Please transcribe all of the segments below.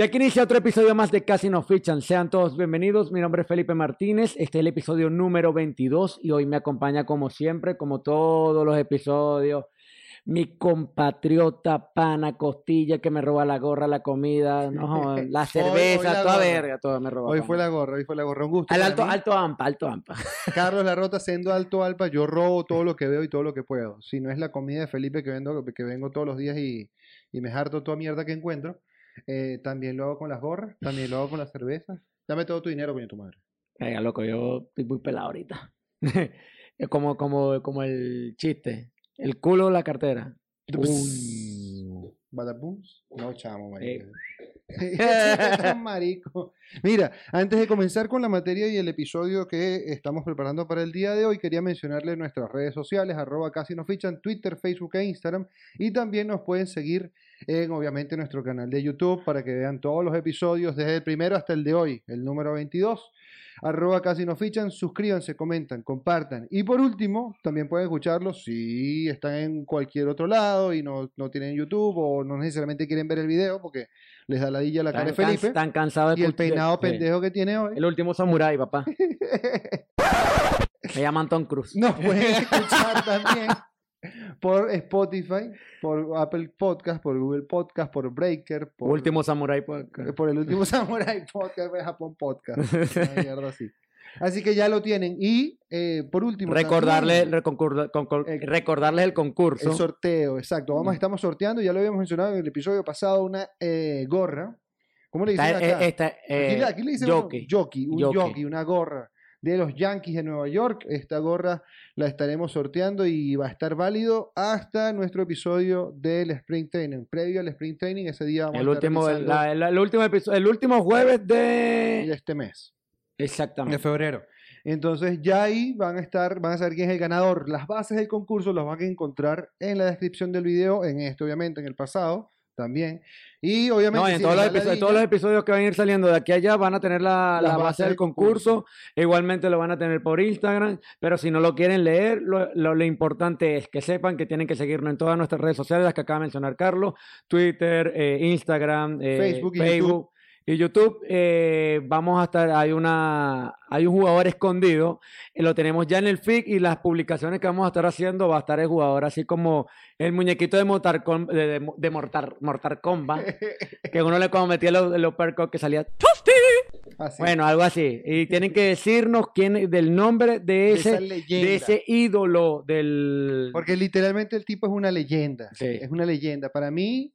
Y aquí inicia otro episodio más de Casi nos fichan. Sean todos bienvenidos. Mi nombre es Felipe Martínez. Este es el episodio número 22 y hoy me acompaña como siempre, como todos los episodios, mi compatriota pana costilla que me roba la gorra, la comida, no, la cerveza, hoy la toda gorra. verga, todo me roba. Hoy pana. fue la gorra, hoy fue la gorra. Un gusto. Al alto, mí. alto ampa, alto ampa. Carlos La Rota siendo alto alpa, yo robo todo lo que veo y todo lo que puedo. Si no es la comida de Felipe que, vendo, que vengo todos los días y, y me harto toda mierda que encuentro, eh, también lo hago con las gorras, también lo hago con las cervezas. Dame todo tu dinero, coño, tu madre. Venga, loco, yo estoy muy pelado ahorita. es como, como, como el chiste. El culo de la cartera. No, chamo, Eh. marico. Tan marico. Mira, antes de comenzar con la materia y el episodio que estamos preparando para el día de hoy, quería mencionarle nuestras redes sociales, arroba casi nos fichan, Twitter, Facebook e Instagram. Y también nos pueden seguir en, obviamente, nuestro canal de YouTube para que vean todos los episodios, desde el primero hasta el de hoy, el número 22. Arroba casi nos fichan, suscríbanse, comentan, compartan. Y por último, también pueden escucharlos si están en cualquier otro lado y no, no tienen YouTube o no necesariamente quieren ver el video porque les da ladilla la cara de Felipe. can- tan cansado de Y el peinado de- pendejo que tiene hoy. El último samurái, papá. Me llaman Tom Cruise. Nos pueden escuchar también por Spotify, por Apple Podcast, por Google Podcast, por Breaker, por, Último samurái. pues, por el último Samurai Podcast, de Japón Podcast. Una mierda así. Así que ya lo tienen. Y eh, por último, Recordarle, también recordarles el concurso. el sorteo, exacto. Vamos, estamos sorteando, ya lo habíamos mencionado en el episodio pasado, una eh, gorra. ¿Cómo le dicen acá? Aquí, eh, le- aquí le dicen jockey. jockey, un Jockey. jockey, una gorra de los Yankees de Nueva York. Esta gorra la estaremos sorteando y va a estar válido hasta nuestro episodio del Spring Training. Previo al Spring Training, ese día vamos el a estar último, el, realizando la- el- el último el último jueves de de. este mes, de Exactamente. febrero. Entonces ya ahí van a estar, van a saber quién es el ganador. Las bases del concurso las van a encontrar en la descripción del video, en este obviamente, en el pasado también. Y obviamente... No, en si todos los, episodios, ladilla, todos los episodios que van a ir saliendo de aquí a allá van a tener la, Las la bases base del concurso. Igualmente lo van a tener por Instagram. Pero si no lo quieren leer, lo, lo- lo importante es que sepan que tienen que seguirnos en todas nuestras redes sociales, las que acaba de mencionar Carlos: Twitter, eh, Instagram, eh, Facebook y YouTube. Y YouTube. Eh, vamos a estar, hay una, hay un jugador escondido, eh, lo tenemos ya en el feed y las publicaciones que vamos a estar haciendo va a estar el jugador así como el muñequito de Mortal, de, Mortal, Mortal Kombat, que uno le cuando metía el, el uppercut que salía Así. bueno, algo así. Y tienen que decirnos quién del nombre de ese, de ese ídolo del. Porque literalmente el tipo es una leyenda. Sí. Es una leyenda. Para mí,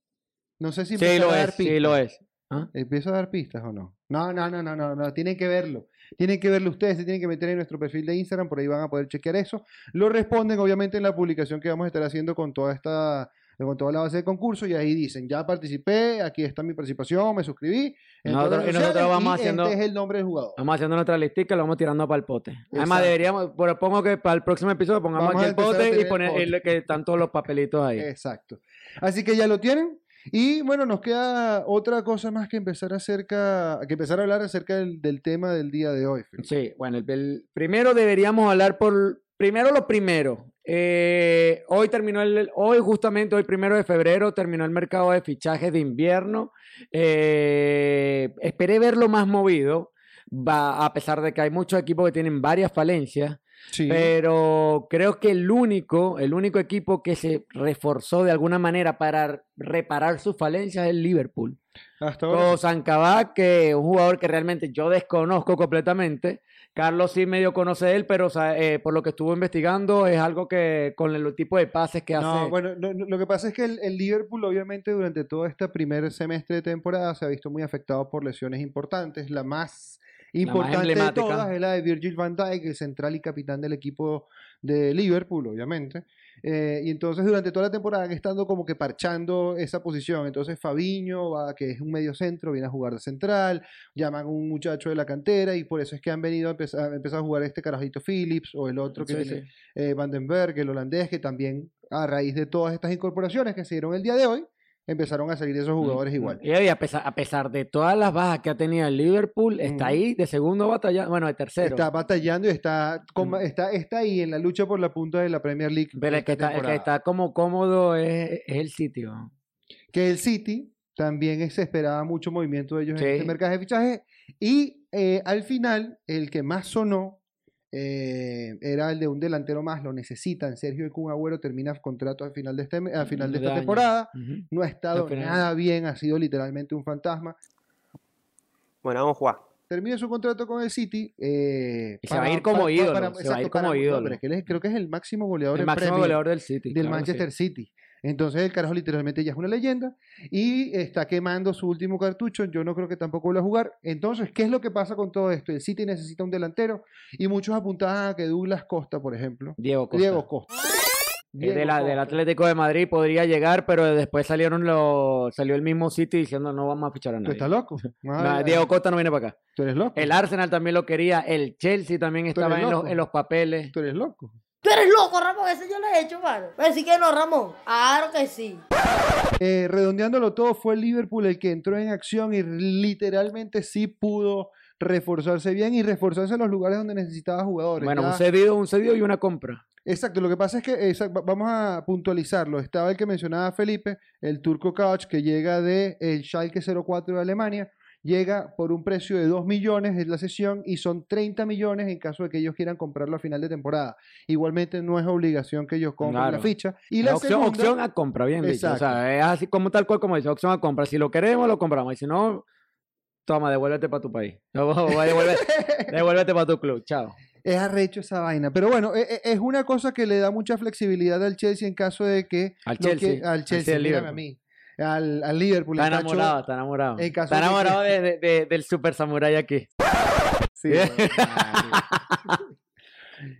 no sé si sí empezar lo es, sí lo es. ¿Ah? ¿Empiezo a dar pistas o no? No, no, no, no, no, no. Tienen que verlo. Tienen que verlo ustedes. Se tienen que meter en nuestro perfil de Instagram. Por ahí van a poder chequear eso. Lo responden, obviamente, en la publicación que vamos a estar haciendo con toda esta. Con toda la base de concurso, y ahí dicen, ya participé, aquí está mi participación, me suscribí. Nosotros- y nosotros vamos y haciendo- Este es el nombre del jugador. Vamos haciendo nuestra listica lo vamos tirando para el pote. Además, deberíamos, propongo que para el próximo episodio pongamos Vamos aquí el pote y el poner pote. el que están todos los papelitos ahí. Exacto. Así que ya lo tienen. Y bueno, nos queda otra cosa más que empezar acerca, que empezar a hablar acerca del, tema del día de hoy. Sí, bueno, el, el- primero deberíamos hablar por. Primero lo primero. Eh, hoy terminó el. Hoy, justamente, hoy primero de febrero, terminó el mercado de fichajes de invierno. Eh, esperé verlo más movido. Va, a pesar de que hay muchos equipos que tienen varias falencias. Sí. Pero creo que el único, el único equipo que se reforzó de alguna manera para reparar sus falencias es el Liverpool. Hasta ahora. Con Sancabá, que es un jugador que realmente yo desconozco completamente. Carlos sí medio conoce de él, pero o sea, eh, por lo que estuvo investigando es algo que con el tipo de pases que hace. No, bueno, no, no, lo que pasa es que el, el Liverpool, obviamente, durante todo este primer semestre de temporada se ha visto muy afectado por lesiones importantes. La más importante de todas es la de Virgil van Dijk, el central y capitán del equipo de Liverpool, obviamente. Eh, y entonces durante toda la temporada han estado como que parchando esa posición. Entonces Fabiño, va, que es un medio centro, viene a jugar de central, llaman a un muchacho de la cantera y por eso es que han venido a empezar, a empezar a jugar este carajito Phillips o el otro que Sí, tiene sí. eh, Vandenberg, el holandés, que también a raíz de todas estas incorporaciones que se dieron el día de hoy, empezaron a salir esos jugadores Mm, igual. Y a pesar, a pesar de todas las bajas que ha tenido el Liverpool, está ahí de segundo batalla, bueno, de tercero. Está batallando y está, Mm. está, está ahí en la lucha por la punta de la Premier League. Pero el que está, el que está como cómodo es, es el sitio. Que el City también se esperaba mucho movimiento de ellos en este mercado de fichajes. Y eh, al final, el que más sonó eh, era el de un delantero más, lo necesitan. Sergio Kun Agüero termina contrato al final de, este, al final de esta año. temporada. No ha estado nada bien, ha sido literalmente un fantasma. Bueno, vamos a jugar. Termina su contrato con el City. eh, Y se va a ir como ídolo, se va a ir como ídolo. pero es que él es- creo que es el máximo goleador El en máximo goleador del City. del claro Manchester sí. City. Entonces el carajo literalmente ya es una leyenda y está quemando su último cartucho. Yo no creo que tampoco vuelva a jugar. Entonces, ¿qué es lo que pasa con todo esto? El City necesita un delantero y muchos apuntaban a que Douglas Costa, por ejemplo, Diego Costa. Diego Costa. Diego de la- del. Atlético de Madrid podría llegar, pero después salieron los, salió el mismo City diciendo no vamos a fichar a ¿Tú nadie. estás loco? Diego Costa no viene para acá. ¿Tú eres loco? El Arsenal también lo quería, el Chelsea también estaba en los, en los papeles. ¿Tú eres loco? Tú eres loco, Ramón, eso yo lo he hecho, mano. Pero sí que no, Ramón. Claro que sí. Eh, redondeándolo todo, fue el Liverpool el que entró en acción y literalmente sí pudo reforzarse bien y reforzarse en los lugares donde necesitaba jugadores. Bueno, Ya- un cedido, un cedido y una compra. Exacto, lo que pasa es que vamos a puntualizarlo. Estaba el que mencionaba Felipe, el turco Couch, que llega de el Schalke 04 de Alemania. Llega por un precio de 2 millones es la sesión y son 30 millones en caso de que ellos quieran comprarlo a final de temporada. Igualmente no es obligación que ellos compren Claro. la ficha. Y la opción, segunda, opción a compra, bien dicho. O sea, es así como tal cual como dice, opción a compra. Si lo queremos, lo compramos. Y si no, toma, devuélvete para tu país. Devuélvete, devuélvete para tu club. Chao. es arrecho esa vaina. Pero bueno, e- e- es una cosa que le da mucha flexibilidad al Chelsea en caso de que... Al Chelsea, que- al al Chelsea, mírame a mí. Al, al Liverpool. Está enamorado, está enamorado. Está enamorado de- de- de- del Super Samurai aquí. Sí, bueno,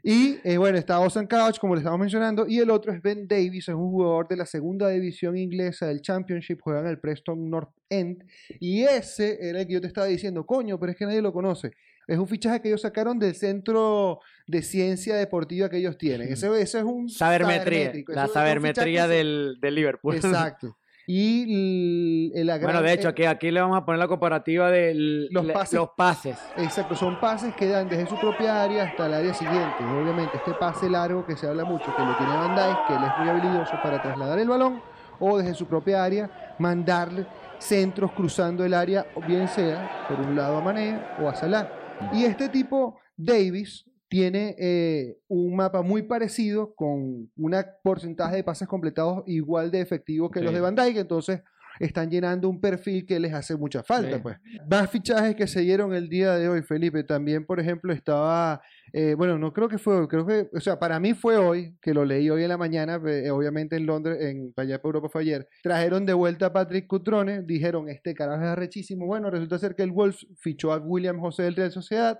y eh, bueno, está Ozan Couch, como le estamos mencionando, y el otro es Ben Davis, es un jugador de la segunda división inglesa del Championship, juega en el Preston North End, y ese era el que yo te estaba diciendo, coño, pero es que nadie lo conoce. Es un fichaje que ellos sacaron del centro de ciencia deportiva que ellos tienen. Ese, ese es un Sabermetría. sabermétrico, La sabermetría del, del Liverpool. Exacto. Y la gran- Bueno, de hecho, eh, aquí, aquí le vamos a poner la comparativa de Los pases. los pases. Exacto, son pases que dan desde su propia área hasta el área siguiente. Y obviamente este pase largo que se habla mucho, que lo tiene Van Dijk, que él es muy habilidoso para trasladar el balón, o desde su propia área mandarle centros cruzando el área, bien sea por un lado a Mané o a Salah. Y este tipo, Davis, tiene eh, un mapa muy parecido con un porcentaje de pases completados igual de efectivo que los Sí. de Van Dijk, entonces están llenando un perfil que les hace mucha falta, Sí. pues. Más fichajes que se dieron el día de hoy, Felipe. También, por ejemplo, estaba, eh, bueno, no creo que fue hoy, creo que, o sea, para mí fue hoy, que lo leí hoy en la mañana, eh, obviamente en Londres, en allá para Europa fue ayer. Trajeron de vuelta a Patrick Cutrone, dijeron, este carajo es arrechísimo. Bueno, resulta ser que el Wolves fichó a William José del Real Sociedad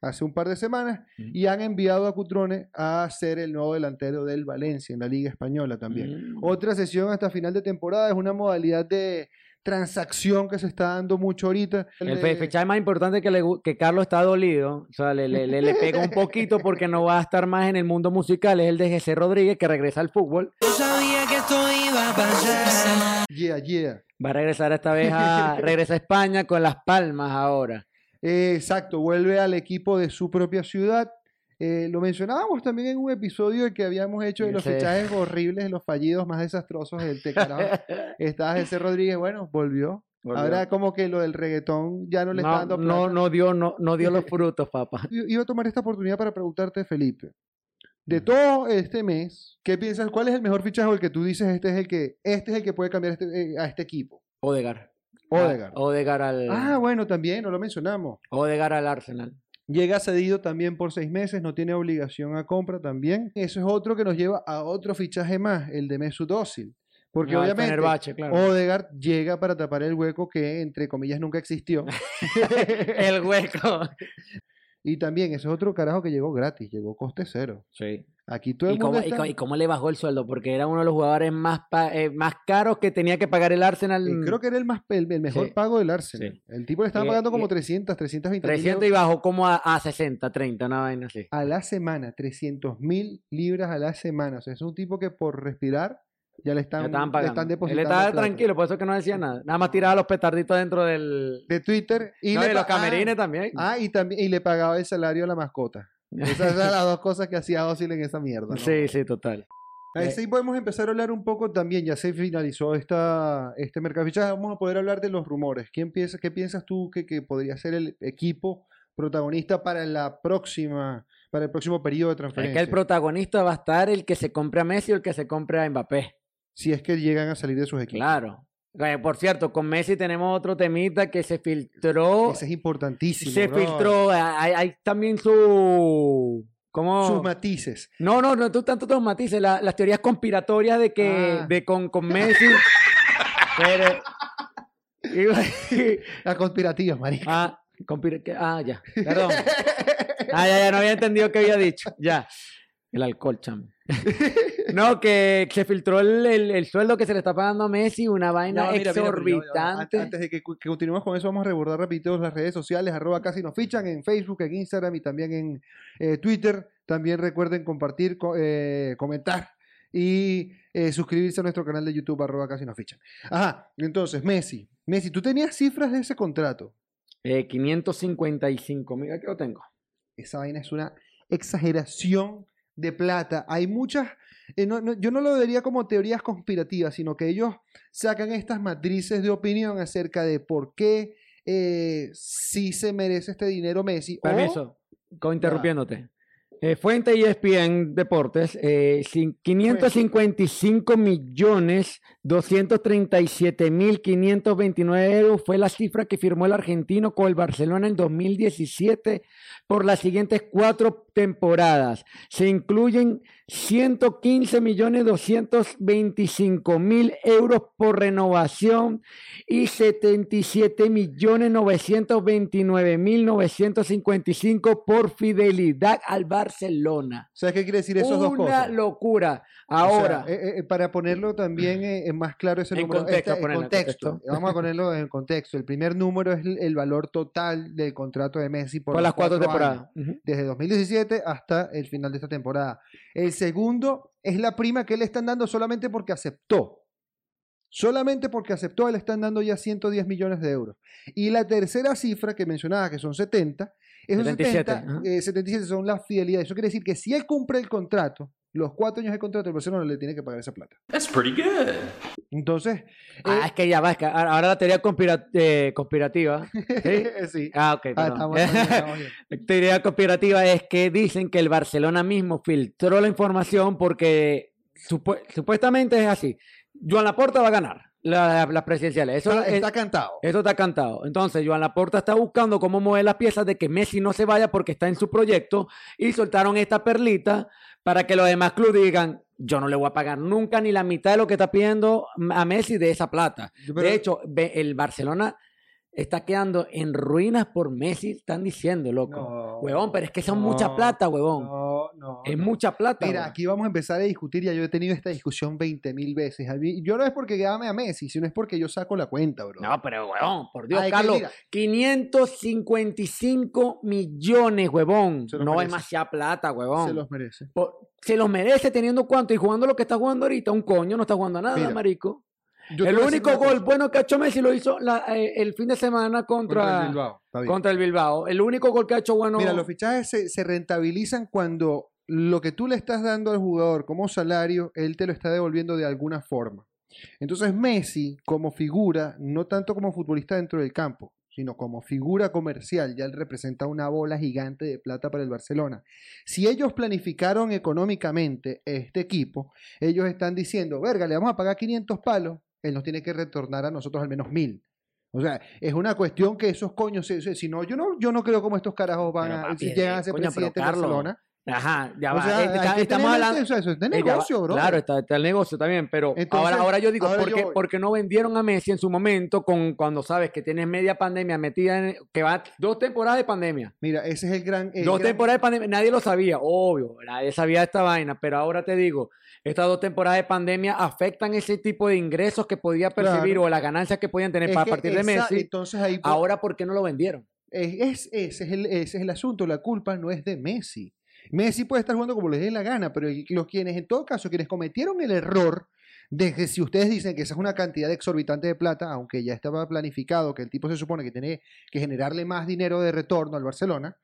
hace un par de semanas Mm. y han enviado a Cutrone a ser el nuevo delantero del Valencia en la Liga Española también. Mm. Otra sesión hasta final de temporada es una modalidad de transacción que se está dando mucho ahorita. El de- más importante que, le, que Carlos está dolido, o sea, le, le, le- le pega un poquito porque no va a estar más en el mundo musical, es el de Jesse Rodríguez que regresa al fútbol. Yo sabía que esto iba a pasar. Yeah, yeah. Va a regresar esta vez a, regresa a España con Las Palmas ahora. Eh, exacto, vuelve al equipo de su propia ciudad. Eh, lo mencionábamos también en un episodio que habíamos hecho de los Sí. fichajes horribles, de los fallidos más desastrosos del Tecarajo. Estaba Jesse Rodríguez, bueno, volvió. Volvió. Ahora como que lo del reggaetón ya no le está No, dando no, plata. no dio, no, no dio los frutos, papá. Iba a tomar esta oportunidad para preguntarte, Felipe. De todo este mes, ¿qué piensas? ¿Cuál es el mejor fichaje o el que tú dices este es el que, este es el que puede cambiar este- eh, a este equipo? Odegar. Odegaard. Odegar al, Ah, bueno, también, no lo mencionamos. Odegaard al Arsenal. Llega cedido también por seis meses, no tiene obligación a compra también. Eso es otro que nos lleva a otro fichaje más, el de Mesut Özil. Porque No, obviamente claro. Odegaard llega para tapar el hueco que, entre comillas, nunca existió. el hueco. y también, ese es otro carajo que llegó gratis, llegó coste cero. Sí. Aquí todo el ¿Y mundo cómo, y está- co- y cómo le bajó el sueldo? Porque era uno de los jugadores más, pa- eh, más caros que tenía que pagar el Arsenal. Eh, creo que era el, más, el, el mejor Sí, pago del Arsenal. sí. El tipo le estaba Y- pagando como y- 300, 320 mil 300 y bajó como a, a 60, 30, una vaina así. a la semana, 300 mil libras a la semana. O sea, es un tipo que por respirar ya le están, Le estaban le pagando. están Él depositando. estaba plata. tranquilo, por eso que no decía nada. Nada más tiraba los petarditos dentro del. De Twitter. Y, no, le y los ah, camerines también. Ah, y también y le pagaba el salario a la mascota. Esas eran las dos cosas que hacía Ozil en esa mierda. ¿no? sí, sí, total. Ahí Eh, sí podemos empezar a hablar un poco también, ya se finalizó esta, este mercado de fichajes, vamos a poder hablar de los rumores. ¿Quién piensa, ¿Qué piensas tú que, que podría ser el equipo protagonista para la próxima, para el próximo periodo de Es transferencia? que el protagonista va a estar el que se compre a Messi o el que se compre a Mbappé. Si es que llegan a salir de sus equipos. Claro. Eh, por cierto, con Messi tenemos otro temita que se filtró. Ese es importantísimo. se filtró. eh, Hay, hay también su. ¿Cómo? Sus matices. No, no, no, tú tanto tus matices, la- las teorías conspiratorias de que Ah. de con, con Messi. pero, iba- La conspirativa, marico. ah, conspira- ah, ya, perdón. Ah, ya, ya, no había entendido qué había dicho. Ya. El alcohol, chamo. No, que se filtró el, el- el sueldo que se le está pagando a Messi, una vaina mira, mira, exorbitante. An- Antes de que, continuemos con eso, vamos a recordar rapidito las redes sociales, arroba casi nos fichan en Facebook, en Instagram y también en eh, Twitter. También recuerden compartir, co- eh, comentar y eh, suscribirse a nuestro canal de YouTube, arroba casi nos fichan. Ajá, entonces, Messi. Messi, ¿tú tenías cifras de ese contrato? Eh, 555 mil, aquí lo tengo. Esa vaina es una exageración de plata. Hay muchas, eh, no- no- yo no lo vería como teorías conspirativas, sino que ellos sacan estas matrices de opinión acerca de por qué eh, sí se merece este dinero Messi. o- Permiso, co- interrumpiéndote. Eh, fuente ESPN Deportes, eh, cin- 555 millones 237 mil 529 euros fue la cifra que firmó el argentino con el Barcelona en 2017 por las siguientes cuatro temporadas. Se incluyen 115 millones 225 mil euros por renovación y 77 millones 929 mil 955 por fidelidad al Barcelona. ¿Sabes qué quiere decir esos dos Una cosas? locura. O sea, Ahora, eh, eh, para ponerlo también eh, eh, más claro ese En número. contexto, este, en contexto. contexto. Vamos a ponerlo en contexto. El primer número es el, el valor total del contrato de Messi por, las cuatro años. temporadas. Ujú. desde 2017 hasta el final de esta temporada. El segundo es la prima que le están dando solamente porque aceptó. Solamente porque aceptó, le están dando ya 110 millones de euros. Y la tercera cifra que mencionaba, que son 70, esos 77, 70, ajá. eh, 77 son las fidelidades. Eso quiere decir que si él cumple el contrato, los cuatro años de contrato, el Barcelona le tiene que pagar esa plata. That's pretty good. Entonces, Ah, eh, es que ya va, es que ahora la teoría conspira- eh, conspirativa. ¿sí? sí. Ah, ok, Ah, perdón. estamos bien, estamos bien. La teoría conspirativa es que dicen que el Barcelona mismo filtró la información porque supu- supuestamente es así. Joan Laporta va a ganar la- las presidenciales. Eso Está, es- está cantado. Eso está cantado. Entonces, Joan Laporta está buscando cómo mover las piezas de que Messi no se vaya porque está en su proyecto y soltaron esta perlita para que los demás clubes digan, yo no le voy a pagar nunca ni la mitad de lo que está pidiendo a Messi de esa plata. Pero- de hecho, el Barcelona está quedando en ruinas por Messi, están diciendo, loco. No, huevón, pero es que son mucha plata, huevón. No, no. es no. mucha plata. Mira, huevón. aquí vamos a empezar a discutir, ya yo he tenido esta discusión 20 mil veces. Yo no es porque ame a Messi, sino es porque yo saco la cuenta, bro. No, pero huevón, por Dios, Ay, Carlos. mira. 555 millones, huevón. No es merece. demasiada plata, huevón. Se los merece. Por- se los merece teniendo cuánto y jugando lo que está jugando ahorita. Un coño, no está jugando a nada, Mira, marico. Yo el único gol bueno que ha hecho Messi lo hizo la- eh, el fin de semana contra, Contra el Bilbao. Está bien. contra el Bilbao. El único gol que ha hecho bueno. Mira, los fichajes se, se rentabilizan cuando lo que tú le estás dando al jugador como salario, él te lo está devolviendo de alguna forma. Entonces Messi, como figura, no tanto como futbolista dentro del campo, sino como figura comercial, ya él representa una bola gigante de plata para el Barcelona. Si ellos planificaron económicamente este equipo, ellos están diciendo, verga, le vamos a pagar 500 palos, él nos tiene que retornar a nosotros al menos 1000. O sea, es una cuestión que esos coños, si no, yo no, yo no creo cómo estos carajos van Pero, a, papi, si llegan a ser coño, presidente de Barcelona. Ajá, ya O va. sea, Eh, está- estamos hablando. eso es de Eh, negocio, bro. Claro, está, está el negocio también, pero Entonces, ahora, ahora yo digo, ahora ¿por, yo qué, voy. por qué no vendieron a Messi en su momento con, cuando sabes que tienes media pandemia metida en, que va dos temporadas de pandemia? Mira, ese es el gran. el dos gran- temporadas de pandemia, nadie lo sabía, obvio, nadie sabía esta vaina, pero ahora te digo, estas dos temporadas de pandemia afectan ese tipo de ingresos que podía percibir Claro. o las ganancias que podían tener es pa- a que partir de Messi. Entonces ahí. pues, Ahora, ¿por qué no lo vendieron? Es, es- ese, es el, ese es el asunto. La culpa no es de Messi. Messi puede estar jugando como les dé la gana, pero los quienes, en todo caso, quienes cometieron el error de que si ustedes dicen que esa es una cantidad exorbitante de plata, aunque ya estaba planificado que el tipo se supone que tiene que generarle más dinero de retorno al Barcelona,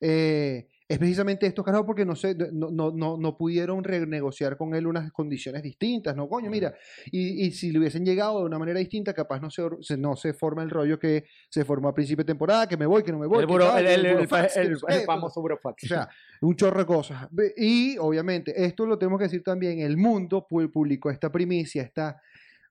eh, es precisamente estos carajos porque no, sé, no, no, no, no pudieron renegociar con él unas condiciones distintas, ¿no? Coño, mira, y, y si le hubiesen llegado de una manera distinta, capaz no se, se- no se forma el rollo que se formó a principio de temporada, que me voy, que no me voy. el, que buro- tal, el- burofax, famoso burofax. o sea, un chorro de cosas. Y obviamente, esto lo tenemos que decir también, el mundo pu- publicó esta primicia, esta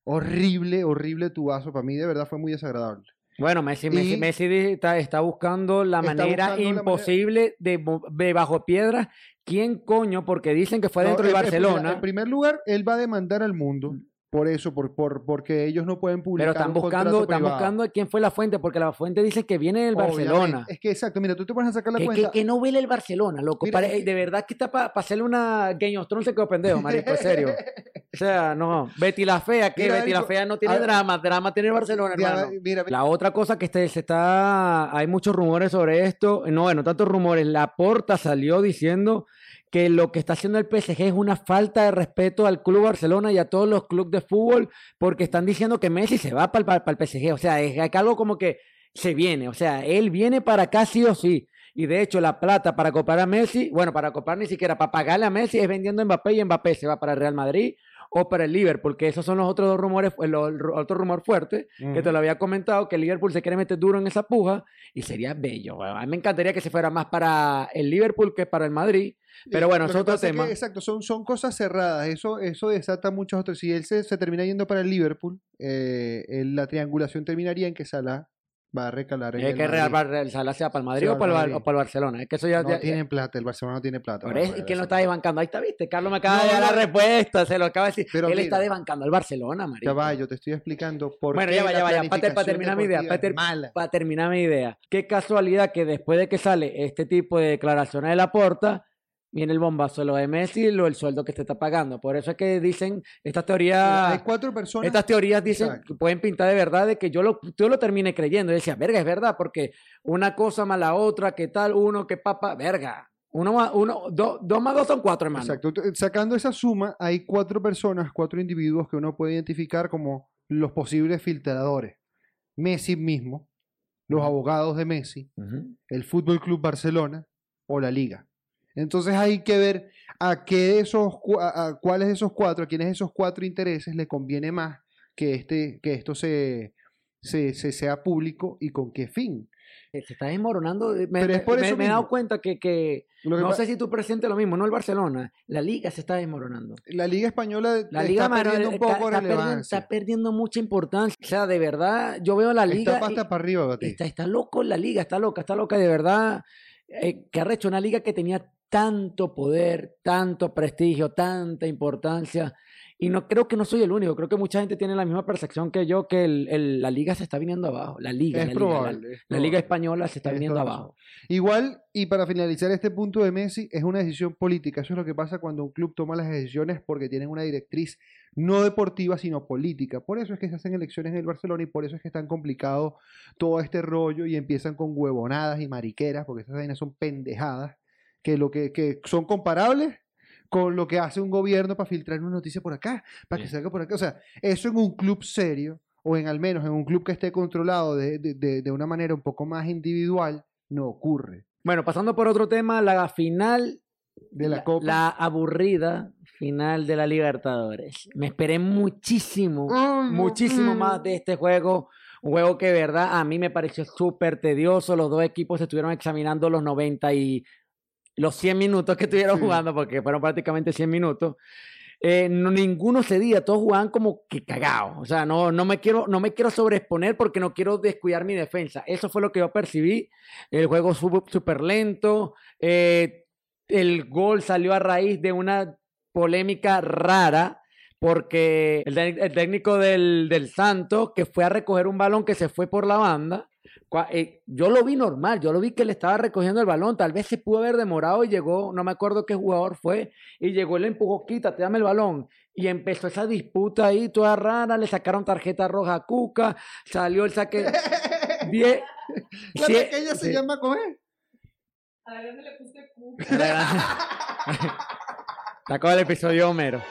horrible, horrible tubazo. Para mí de verdad fue muy desagradable. Bueno, Messi, Messi, Y- Messi está, está buscando la Está manera buscando la manera- imposible de, de bajo piedra. ¿Quién coño? Porque dicen que fue No, dentro de en- en primer- Barcelona. En primer lugar, él va a demandar al mundo por eso, por, por, porque ellos no pueden publicar Pero están buscando, están buscando quién fue la fuente, porque la fuente dice que viene del Obviamente. Barcelona. Es que exacto, mira, tú te pones a sacar la ¿Qué, cuenta. qué novela el Barcelona, loco? Mira, Pare- es que- De verdad que está para hacerle una Game of Thrones se quedó pendejo, marico, en serio. O sea, no. Betty la Fea, que Betty la Fea no tiene a- drama, drama tiene el Barcelona, Mira, hermano. mira, La otra cosa que este- se está, hay muchos rumores sobre esto, no, bueno, tantos rumores, la Porta salió diciendo que lo que está haciendo el PSG es una falta de respeto al Club Barcelona y a todos los clubes de fútbol, porque están diciendo que Messi se va para el PSG, o sea, es algo como que se viene, o sea, él viene para acá sí o sí. Y de hecho, la plata para comprar a Messi, bueno, para comprar ni siquiera, para pagarle a Messi es vendiendo a Mbappé y Mbappé se va para el Real Madrid o para el Liverpool, que esos son los otros dos rumores, el, otro rumor fuerte, que te lo había comentado, que el Liverpool se quiere meter duro en esa puja y sería bello. A mí me encantaría que se fuera más para el Liverpool que para el Madrid, pero bueno, es otro que, tema. exacto, son, son cosas cerradas. Eso, eso desata muchos otros. Si él se, se termina yendo para el Liverpool, eh, la triangulación terminaría en que Salah va a recalar en Es el que. Real, Real Salah sea para el Madrid Sí, o, para el, Madrid. o para el Barcelona. Es que eso ya, No ya- tienen plata, el Barcelona no tiene plata. ¿y quién lo está desbancando? Ahí está, viste. Carlos me acaba No, de dar la respuesta, se lo acaba de decir. Pero Él mira. está desbancando al Barcelona, marico. Ya va, yo te estoy explicando por Bueno, qué ya va, ya va, ya. Para, para terminar mi idea, para, ter- para terminar mi idea. Qué casualidad que después de que sale este tipo de declaraciones de la porta, viene el bombazo, lo de Messi lo del sueldo que se está pagando. Por eso es que dicen estas teorías. hay cuatro personas. Estas teorías dicen Exacto. que pueden pintar de verdad de que yo lo, yo lo termine creyendo. Y decía, verga, es verdad, porque una cosa más la otra, que tal, uno, que papa, verga. Uno más, uno, do- dos más dos son cuatro, hermano. Exacto. T- Sacando esa suma, hay cuatro personas, cuatro individuos que uno puede identificar como los posibles filtradores. Messi mismo, los abogados de Messi, el Fútbol Club Barcelona o la Liga. Entonces hay que ver a qué de esos, a, a cuáles de esos cuatro, a quiénes de esos cuatro intereses le conviene más que, este, que esto se, se, se sea público y con qué fin. Eh, Se está desmoronando. eh, Me, Pero es por me- eso me he dado cuenta que, que no sé si tú presentes lo mismo, no el Barcelona. La liga se está desmoronando. La Liga Española La está liga mano, perdiendo un está- poco está, perdiendo, está perdiendo mucha importancia. O sea, de verdad, yo veo la liga. Está y- pasta para arriba, Bati. Está, está loco la liga, está loca, está loca de verdad. Eh, que ha hecho una liga que tenía tanto poder, tanto prestigio, tanta importancia. Y no creo que no soy el único, creo que mucha gente tiene la misma percepción que yo, que el- el- la liga se está viniendo abajo. La liga, Es la, liga, la- probable. es la liga española se está Tienes viniendo abajo. Igual, y para finalizar este punto de Messi, es una decisión política. Eso es lo que pasa cuando un club toma las decisiones porque tienen una directriz no deportiva, sino política. Por eso es que se hacen elecciones en el Barcelona y por eso es que es tan complicado todo este rollo y empiezan con huevonadas y mariqueras, porque esas vainas son pendejadas, que, lo que, que son comparables con lo que hace un gobierno para filtrar una noticia por acá, para que salga por acá. O sea, eso en un club serio, o en al menos en un club que esté controlado de, de- de- de una manera un poco más individual, no ocurre. Bueno, pasando por otro tema, la final De la, Copa. la aburrida final de la Libertadores. Me esperé muchísimo, muchísimo más de este juego. Un juego que, verdad, a mí me pareció súper tedioso. Los dos equipos estuvieron examinando los 90 y los 100 minutos que estuvieron Sí. jugando, porque fueron prácticamente 100 minutos. Eh, no- ninguno cedía, todos jugaban como que cagados. O sea, no, no, me quiero, no me quiero sobreexponer porque no quiero descuidar mi defensa. Eso fue lo que yo percibí. El juego súper lento. eh, el gol salió a raíz de una polémica rara porque el, el técnico del, del Santos que fue a recoger un balón que se fue por la banda, yo lo vi normal, yo lo vi que le estaba recogiendo el balón, tal vez se pudo haber demorado y llegó, no me acuerdo qué jugador fue, y llegó y le empujó, quítate, dame el balón. Y empezó esa disputa ahí toda rara, le sacaron tarjeta roja a Cuca, salió el saque... Die- La Sie- pequeña se sí. llama Coge. Sacó el episodio Homero.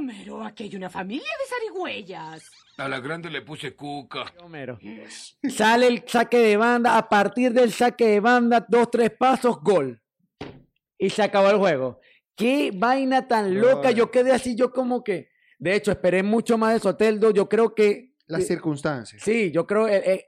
Homero, aquí hay una familia de huellas. A la grande le puse cuca. Homero. Sale el saque de banda, a partir del saque de banda, dos, tres pasos, gol. Y se acabó el juego. Qué vaina tan loca. Yo quedé así, yo como que. De hecho, esperé mucho más de Soteldo. Yo creo que. Las eh, circunstancias. Sí, yo creo. eh, eh,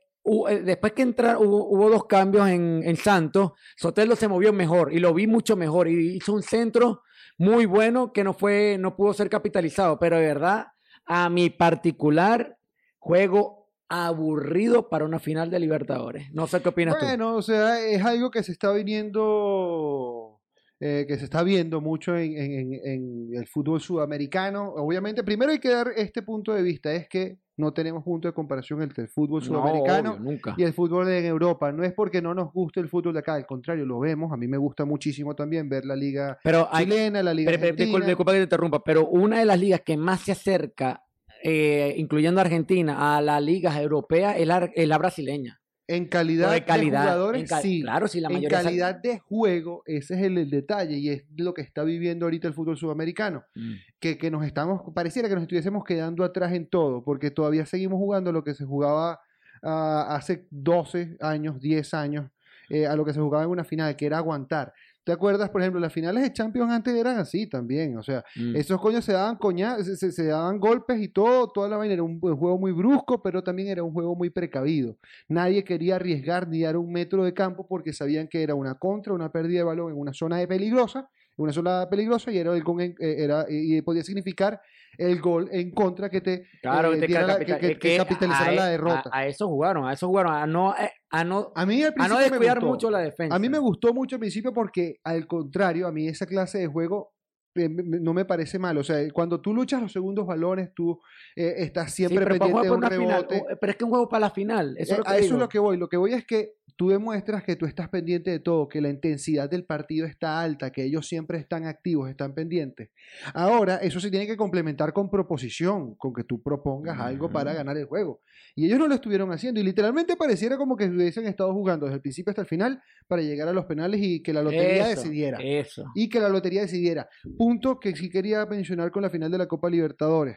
eh, después que entra, hubo, hubo dos cambios en, en Santos, Soteldo se movió mejor y lo vi mucho mejor. Y hizo un centro muy bueno que no fue, no pudo ser capitalizado. Pero de verdad, a mi particular juego aburrido para una final de Libertadores. No sé qué opinas tú. Bueno, o sea, es algo que se está viniendo, eh, que se está viendo mucho en el fútbol sudamericano. Obviamente, primero hay que dar este punto de vista, es que no tenemos punto de comparación entre el fútbol No, sudamericano obvio, nunca. y el fútbol en Europa. No es porque no nos guste el fútbol de acá, al contrario, lo vemos. A mí me gusta muchísimo también ver la liga Pero hay, chilena, la liga Pero, argentina. disculpa que te interrumpa, pero una de las ligas que más se acerca, eh, incluyendo Argentina, a las ligas europeas es la, es la brasileña. En calidad, de calidad. de jugadores, cal- sí. Claro, sí, la en calidad de juego, ese es el, el detalle y es lo que está viviendo ahorita el fútbol sudamericano. Mm. que, que nos estamos, pareciera que nos estuviésemos quedando atrás en todo, porque todavía seguimos jugando lo que se jugaba ah, hace 12 años, 10 años, eh, a lo que se jugaba en una final, que era aguantar. ¿Te acuerdas, por ejemplo, las finales de Champions antes eran así también? O sea, Mm. esos coños se daban coña, se, se- se daban golpes y todo, toda la vaina era un, un juego muy brusco, pero también era un juego muy precavido. Nadie quería arriesgar ni dar un metro de campo porque sabían que era una contra, una pérdida de balón en una zona de peligrosa, en una zona peligrosa y era el eh, era y podía significar el gol en contra que te Claro, eh, te diera la- que, capitalizara a, la a- derrota. A, eso jugaron, a eso jugaron, a no, eh, a no, A mí al a no descuidar gustó. mucho la defensa. A mí me gustó mucho al principio porque, al contrario, a mí esa clase de juego no me parece mal. O sea, cuando tú luchas los segundos balones, tú eh, estás Sí, siempre pero, pendiente de un final, rebote. pero es que un juego para la final. Eso Eh, es lo que a eso es lo que voy. Lo que voy es que tú demuestras que tú estás pendiente de todo, que la intensidad del partido está alta, que ellos siempre están activos, están pendientes. Ahora, eso se tiene que complementar con proposición, con que tú propongas algo para ganar el juego. Y ellos no lo estuvieron haciendo. Y literalmente pareciera como que hubiesen estado jugando desde el principio hasta el final para llegar a los penales y que la lotería Eso, decidiera Eso. y que la lotería decidiera. Punto que sí quería mencionar con la final de la Copa Libertadores.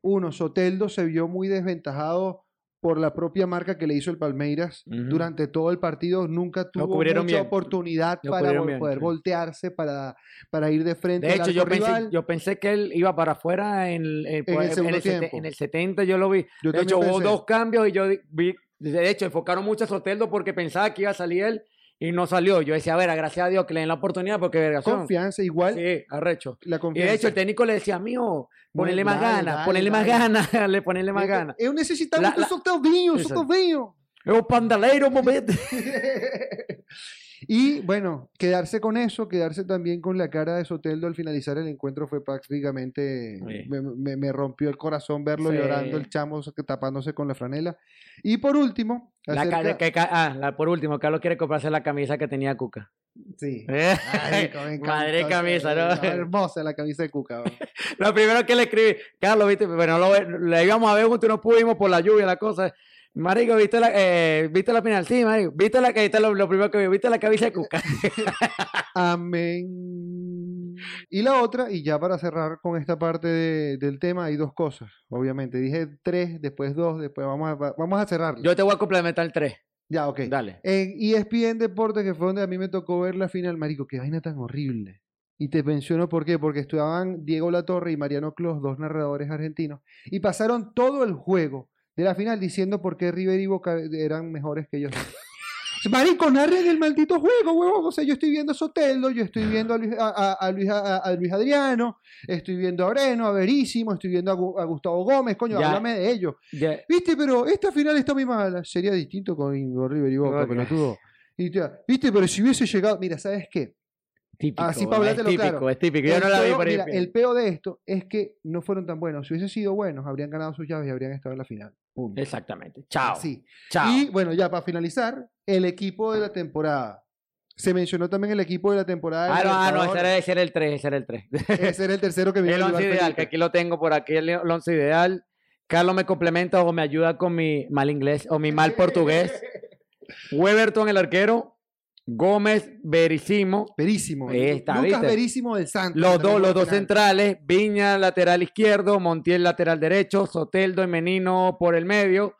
Uno, Soteldo se vio muy desventajado por la propia marca que le hizo el Palmeiras durante todo el partido. Nunca tuvo mucha bien. oportunidad Lo para cubrieron vol- bien, poder sí. voltearse, para, para ir de frente De al hecho, yo arco pensé, yo pensé que él iba para afuera en, en- En el en sete- tiempo. en el 70, yo lo vi. Yo de hecho, hubo dos cambios y yo vi, de hecho, enfocaron mucho a Soteldo porque pensaba que iba a salir él y no salió. Yo decía, a ver, gracias a Dios que le den la oportunidad porque vergación. Confianza, igual. Sí, arrecho. La Y confianza. de hecho, el técnico le decía, mío, ponerle más ganas, dale, ponerle más ganas, le ponerle más ganas. Eu necesitamos La- la- Soteldinho, Eso. Soteldinho. Es pandalero, momento. y bueno, quedarse con eso, quedarse también con la cara de Soteldo al finalizar el encuentro fue prácticamente, Sí. me, me- me rompió el corazón verlo Sí. llorando, el chamo tapándose con la franela. Y por último, La acerca- que ah, la- por último, Carlos quiere comprarse la camisa que tenía Cuca. sí. Eh, Madre camisa, ¿no? Hermosa la camisa de Cuca. Lo primero que le escribí, Carlos, viste, pero no lo le íbamos a ver juntos y no pudimos por la lluvia, la cosa. Marico, ¿viste la, eh, ¿viste la final? Sí, marico. ¿Viste la que lo, lo primero que vi? ¿Viste la camisa de Cuca? Amén. Y la otra, y ya para cerrar con esta parte de- del tema, hay dos cosas, obviamente. Dije tres, después dos, después vamos a, va- vamos a cerrar. Yo te voy a complementar el 3. Ya, ok. Dale. En ESPN Deportes, que fue donde a mí me tocó ver la final, marico, qué vaina tan horrible. Y te menciono por qué, porque estaban Diego Latorre y Mariano Clos, dos narradores argentinos, y pasaron todo el juego de la final diciendo por qué River y Boca eran mejores que ellos. Marico, narren el maldito juego, huevón. O sea, yo estoy viendo a Soteldo, yo estoy viendo a Luis, a, Luis, a- Luis Adriano, estoy viendo a Breno, a Verísimo, estoy viendo a, Gu- a Gustavo Gómez, coño, Ya. háblame de ellos. Ya- Viste, pero esta final está muy mala. Sería distinto con River y Boca, Ok. pelotudo. Y te- Viste, pero si hubiese llegado. Mira, ¿sabes qué? Típico. Así para es típico, claro. es típico. Yo el, no la vi peo, por ahí. mira, el peo de esto es que no fueron tan buenos. Si hubiesen sido buenos, habrían ganado sus llaves y habrían estado en la final. Punto. Exactamente. Chao. Sí. Chao. Y bueno, ya para finalizar, el equipo de la temporada. Se mencionó también el equipo de la temporada. Ah, no, ah, no, ese era, ese era el 3, ese era el 3. Ese era el tercero que vino El a once llevar ideal, Felipe. que aquí lo tengo por aquí, el el once ideal. Carlos me complementa o me ayuda con mi mal inglés o mi mal portugués. Weberton, el arquero. Gómez, Verísimo. Verísimo. Lucas ¿viste? Verísimo del Santos. Los también los dos centrales, Viña lateral izquierdo, Montiel lateral derecho, Soteldo y Menino por el medio,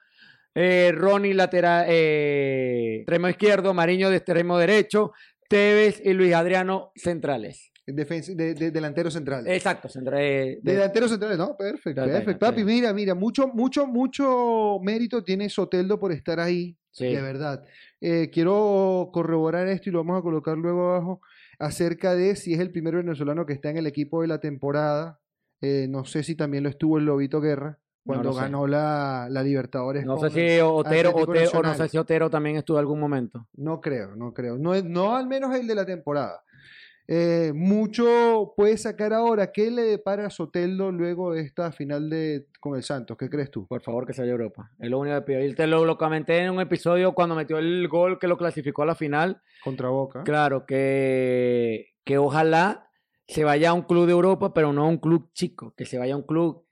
eh, Ronnie lateral eh, extremo izquierdo, Mariño de extremo derecho, Tevez y Luis Adriano centrales. Defensa- de, de- delantero central. Exacto, centra- eh, De de- delantero central, no, perfecto, perfecto. Papi, mira, mira, mucho, mucho, mucho mérito tiene Soteldo por estar ahí, sí. de verdad. Eh, quiero corroborar esto y lo vamos a colocar luego abajo acerca de si es el primer venezolano que está en el equipo de la temporada. Eh, no sé si también lo estuvo el Lobito Guerra cuando ganó la, la Libertadores. No sé si Otero, Otero- o no sé si Otero también estuvo en algún momento. No creo, no creo. No, no al menos el de la temporada. Eh, mucho puede sacar ahora. ¿Qué le depara a Soteldo luego de esta final de, con el Santos? ¿Qué crees tú? Por favor, que se vaya a Europa. Es lo único que pido. Y te lo, lo comenté en un episodio cuando metió el gol que lo clasificó a la final. Contra Boca. Claro, que, que ojalá se vaya a un club de Europa, pero no a un club chico, que se vaya a un club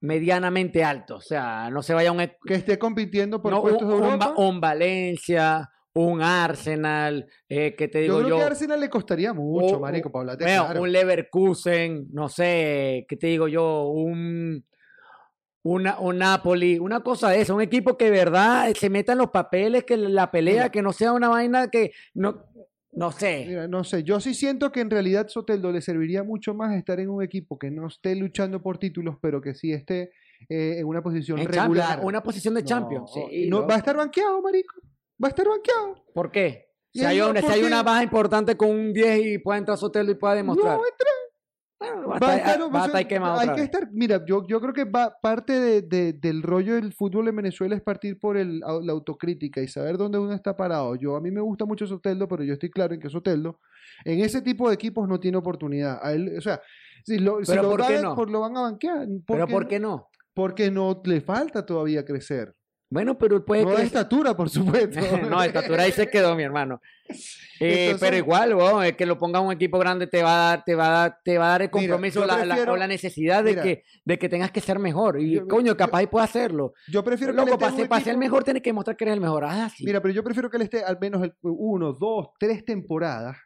medianamente alto. O sea, no se vaya a un, e- Que esté compitiendo por no, un, puestos de Europa. Un Valencia, un Arsenal, eh, que te yo digo creo yo. que a Arsenal le costaría mucho, o- marico, para hablarte Veo, claro. un Leverkusen, no sé, ¿qué te digo yo? Un, una, un Napoli, una cosa de eso, un equipo que verdad se meta en los papeles, que la pelea, Mira. que no sea una vaina que no, no sé. Mira, no sé, yo sí siento que en realidad Soteldo le serviría mucho más estar en un equipo que no esté luchando por títulos, pero que sí esté eh, en una posición En regular. una, una posición de No, Champions. sí, no, va a estar banqueado, marico. Va a estar banqueado. ¿Por qué? Si hay, una, si ¿por hay qué? una baja importante con un 10 y puede entrar Sotelo y pueda demostrar. No, entra. Bueno, va a Va a estar- va a quemado hay que estar, mira, yo, yo creo que va, parte de- de- del rollo del fútbol en Venezuela es partir por el, la autocrítica y saber dónde uno está parado. Yo, a mí me gusta mucho Soteldo, pero yo estoy claro en que Soteldo en ese tipo de equipos no tiene oportunidad. A él, o sea, si lo, si Pero lo ¿por qué da, no? por- lo van a banquear. Pero ¿por qué no? Porque no le falta todavía crecer. Bueno, pero puede No de estatura, por supuesto. no, estatura ahí se quedó, mi hermano. Eh, Entonces- pero igual, weón, es que lo ponga un equipo grande te va a dar, te va a dar, te va a dar el Mira, compromiso yo la- o la necesidad de mira. que, de que tengas que ser mejor. Y Yo- coño, yo- capaz y puede hacerlo. Yo prefiero Loco, para ser, para ser mejor tienes que mostrar que eres el mejor. Ah, sí. Mira, pero yo prefiero que él esté al menos el- uno, dos, tres temporadas,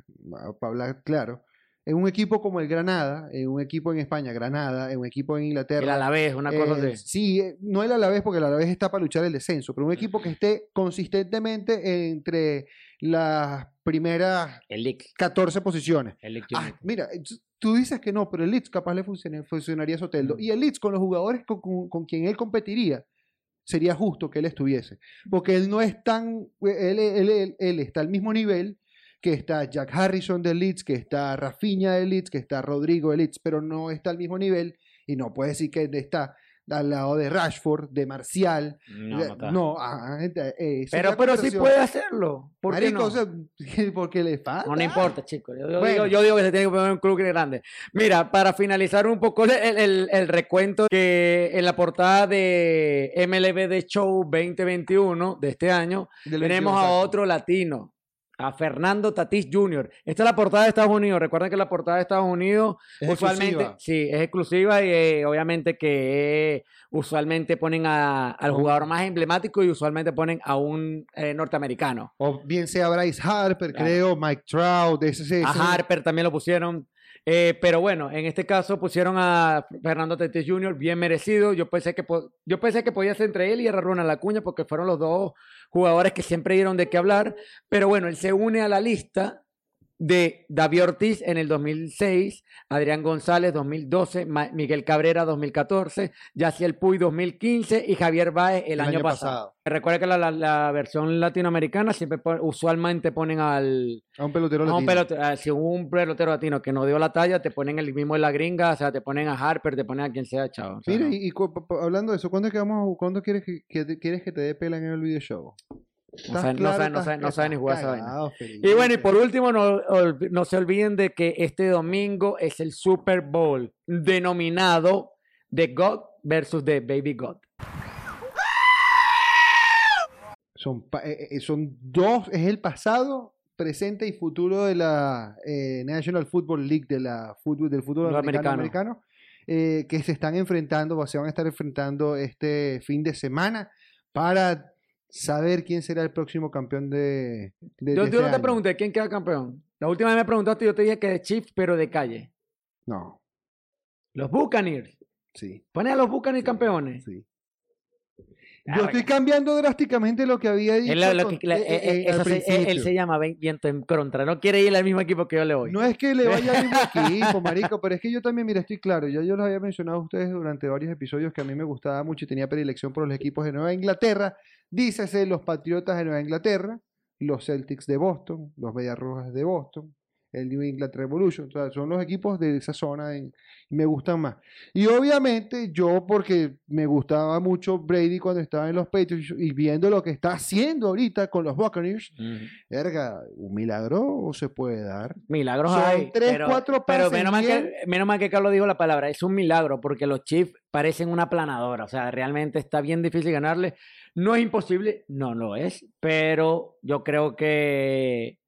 para hablar claro, en un equipo como el Granada, en un equipo en España, Granada, en un equipo en el Inglaterra. Alavés, una cosa eh, así. Sí, eh, no el Alavés, porque el Alavés está para luchar el descenso, pero un equipo que esté consistentemente entre las primeras El Leeds. 14 posiciones. El Ah, mira, es- tú dices que no, pero el Leeds capaz le funcionaría a Soteldo. Mm. Y el Leeds con los jugadores con, con- con quien él competiría, sería justo que él estuviese. Porque él no es tan, él, él- él- él está al mismo nivel que está Jack Harrison del Leeds, que está Rafinha del Leeds, que está Rodrigo del Leeds, pero no está al mismo nivel y no puede decir que está al lado de Rashford, de Marcial. No, de- no está. no, ah, eh, sería pero, pero sí puede hacerlo. ¿Por qué Marico, no? o sea, porque le falta. No, no importa, chicos. Yo, yo Bueno. digo, yo digo que se tiene que poner un club grande. Mira, para finalizar un poco el, el- el recuento, que en la portada de MLB The Show 2021 de este año, tenemos 21, a otro latino, a Fernando Tatís Jr. Esta es la portada de Estados Unidos. Recuerden que la portada de Estados Unidos Es usualmente, exclusiva. sí, es exclusiva y eh, obviamente que eh, usualmente ponen a- al jugador más emblemático y usualmente ponen a un eh, norteamericano. O bien sea Bryce Harper, creo, Mike Trout, ese, ese- A Harper también lo pusieron. Eh, pero bueno, en este caso pusieron a Fernando Tatis Jr. bien merecido. Yo pensé que yo pensé que podía ser entre él y Ronald Acuña porque fueron los dos jugadores que siempre dieron de qué hablar. Pero bueno, él se une a la lista de David Ortiz en el 2006, Adrián González 2012, Ma- Miguel Cabrera 2014, Yaciel Puy 2015 y Javier Baez el, año, pasado. Recuerda que la, la- la versión latinoamericana siempre usualmente ponen al, A un pelotero a un latino. pelotero, ah, si un pelotero latino que no dio la talla, te ponen el mismo de la gringa, o sea, te ponen a Harper, te ponen a quien sea, chavo. o sea, Mira, no. y, hablando de eso, ¿cuándo, es que vamos a- ¿cuándo quieres que, que quieres que te dé pela en el video show? No saben- no saben- no saben- no saben ni jugar esa vaina. Y bueno, y por último, no, no se olviden de que este domingo es el Super Bowl denominado The God versus The Baby God. Son, eh, eh, son dos, es el pasado, presente y futuro de la eh, National Football League, de la fútbol, del fútbol americano. americano, eh, que se están enfrentando, o se van a estar enfrentando este fin de semana para saber quién será el próximo campeón de, de, Yo, de yo este no te año. pregunté quién queda campeón. La última vez me preguntaste yo te dije que de Chiefs, pero de calle. No, Los Buccaneers. sí, Pone a los Buccaneers campeones. sí. Yo estoy cambiando drásticamente lo que había dicho Él, lo- lo con- que- la- eh, eh, al eso se- él principio. se llama viento en contra. No quiere ir al mismo equipo que yo le voy. No es que le vaya al mismo equipo, marico, pero es que yo también, mira, estoy claro, ya yo los había mencionado a ustedes durante varios episodios que a mí me gustaba mucho y tenía predilección por los equipos de Nueva Inglaterra. Dícese los Patriotas de Nueva Inglaterra, los Celtics de Boston, los Bellas Rojas de Boston, el New England Revolution, o sea, son los equipos de esa zona y me gustan más. Y obviamente yo, porque me gustaba mucho Brady cuando estaba en los Patriots y viendo lo que está haciendo ahorita con los Buccaneers, Ujú. verga, un milagro se puede dar. Milagros Son hay. tres, pero, cuatro pero menos mal, que, menos mal que Carlos dijo la palabra. Es un milagro porque los Chiefs parecen una planadora. O sea, realmente está bien difícil ganarle. No es imposible, no lo es. Pero yo creo que.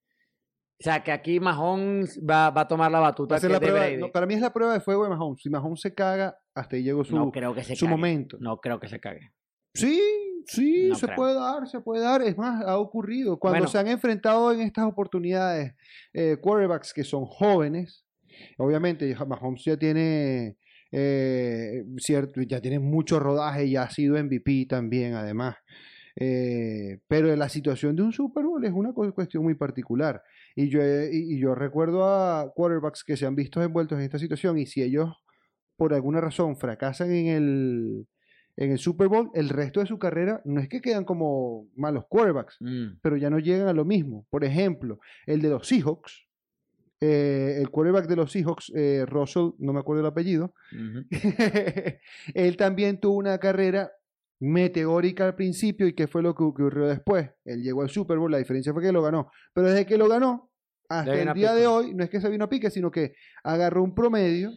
O sea, que aquí Mahomes va, va a tomar la batuta que la de prueba- no, para mí es la prueba de fuego de Mahomes. Si Mahomes se caga, hasta ahí llegó su, No creo que se su cague. momento. No creo que se cague. Sí, sí, No se creo. puede dar, se puede dar. Es más, ha ocurrido. Cuando Bueno. se han enfrentado en estas oportunidades eh, quarterbacks que son jóvenes, obviamente Mahomes ya tiene eh, cierto, ya tiene mucho rodaje y ha sido MVP también, además. Eh, pero la situación de un Super Bowl es una cu- cuestión muy particular. Y yo, he- y yo recuerdo a quarterbacks que se han visto envueltos en esta situación y si ellos por alguna razón fracasan en el, en el Super Bowl, el resto de su carrera no es que quedan como malos quarterbacks, Mm. pero ya no llegan a lo mismo. Por ejemplo, el de los Seahawks, eh, el quarterback de los Seahawks, eh, Russell, no me acuerdo el apellido, él también tuvo una carrera meteórica al principio y qué fue lo que ocurrió después. Él llegó al Super Bowl, la diferencia fue que lo ganó, pero desde que lo ganó hasta el día de hoy, no es que se vino a pique, sino que agarró un promedio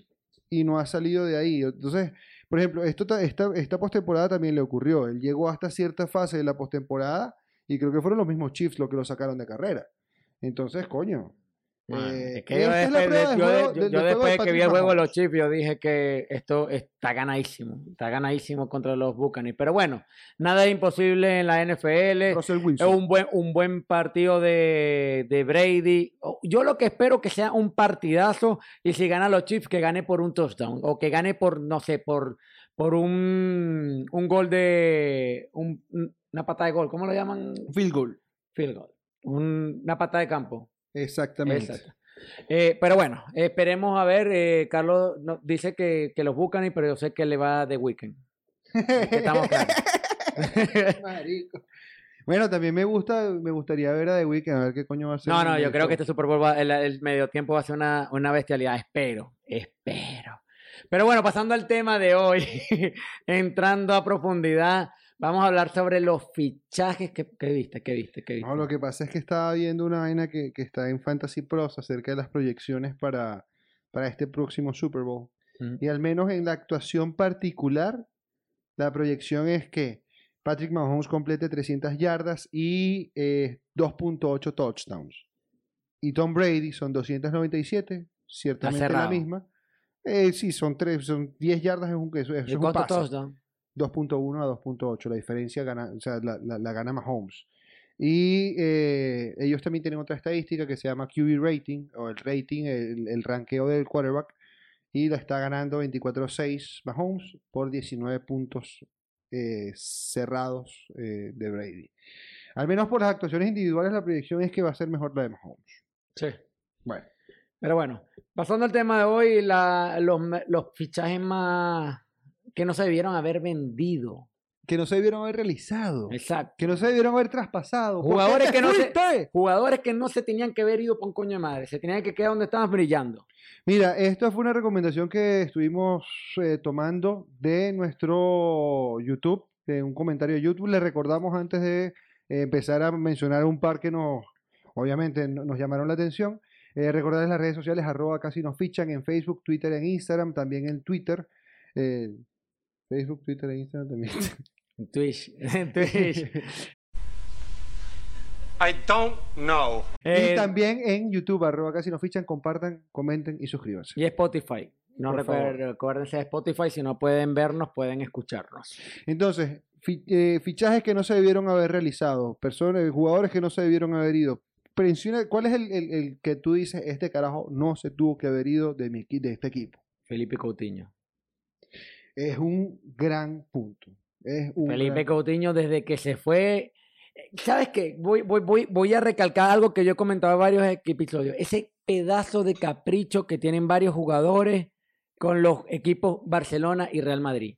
y no ha salido de ahí. Entonces, por ejemplo, esto, ta- esta, esta postemporada también le ocurrió. Él llegó hasta cierta fase de la postemporada y creo que fueron los mismos Chiefs los que lo sacaron de carrera. Entonces, coño. Eh, es que yo después, de- yo de- juego- yo- yo de que vi el juego de los. Chiefs, yo dije que esto está ganadísimo. Está ganadísimo contra los Buccaneers. Pero bueno, nada es imposible en la NFL. Es un buen, un buen partido de, de Brady. O- Yo lo que espero que sea un partidazo y si gana los Chiefs, que gane por un touchdown o que gane por, no sé, por, por un, un gol de... un- una patada de gol, ¿cómo lo llaman? Field goal. Field goal. Un- una patada de campo. Exactamente. Exacto. Eh, pero bueno, esperemos a ver. eh, Carlos no- dice que, que los buscan, pero yo sé que le va de weekend. Que estamos claros. Marico. Bueno, también me gusta, me gustaría ver a The Weeknd, a ver qué coño va a hacer. No, no, yo creo que este. Super Bowl, va- el, el medio tiempo va a ser una, una bestialidad. Espero, espero. Pero bueno, pasando al tema de hoy, entrando a profundidad, vamos a hablar sobre los fichajes que, que viste, que viste, que viste. No, lo que pasa es que estaba viendo una vaina que, que está en Fantasy Pros acerca de las proyecciones para, para este próximo Super Bowl. Mm. Y al menos en la actuación particular, la proyección es que Patrick Mahomes complete 300 yardas y eh, 2.8 touchdowns. Y Tom Brady son 297, ciertamente la misma. Eh, sí, son, tres, son 10 yardas, es un, ¿Y es un pase. touchdowns? 2.1 a 2.8. La diferencia gana, o sea, la, la- la gana Mahomes. Y eh, ellos también tienen otra estadística que se llama QB rating, o el rating, el, el ranqueo del quarterback. Y la está ganando 24-6 Mahomes por 19 puntos eh, cerrados eh, de Brady. Al menos por las actuaciones individuales, la proyección es que va a ser mejor la de Mahomes. Sí. Bueno, Pero bueno, pasando al tema de hoy, la- los, los fichajes más que no se debieron haber vendido. que no se debieron haber realizado, Exacto. que no se debieron haber traspasado. ¿Por qué Jugadores que no se-? Jugadores que no se tenían que haber ido por un coño de madre, se tenían que quedar donde estaban brillando. Mira, esta fue una recomendación que estuvimos eh, tomando de nuestro YouTube, de un comentario de YouTube. Le recordamos antes de eh, empezar a mencionar un par que nos, obviamente, no- nos llamaron la atención. Eh, recordarles las redes sociales, arroba casi nos fichan en Facebook, Twitter, en Instagram, también en Twitter. eh, Facebook, Twitter, e Instagram también. En Twitch. En Twitch. I don't know. Eh, y también en YouTube, arroba casi nos fichan, compartan, comenten y suscríbanse. y Spotify. No recuérdense de Spotify, si no pueden vernos, pueden escucharnos. Entonces, Fi- eh, fichajes que no se debieron haber realizado, personas, jugadores que no se debieron haber ido. ¿Cuál es el, el- el que tú dices, este carajo no se tuvo que haber ido de, mi, de este equipo? Felipe Coutinho. Es un gran punto. Es un Felipe gran- Coutinho desde que se fue. eh, ¿Sabes qué? Voy, voy, voy, voy a recalcar algo que yo he comentado en varios episodios. Ese pedazo de capricho que tienen varios jugadores con los equipos Barcelona y Real Madrid.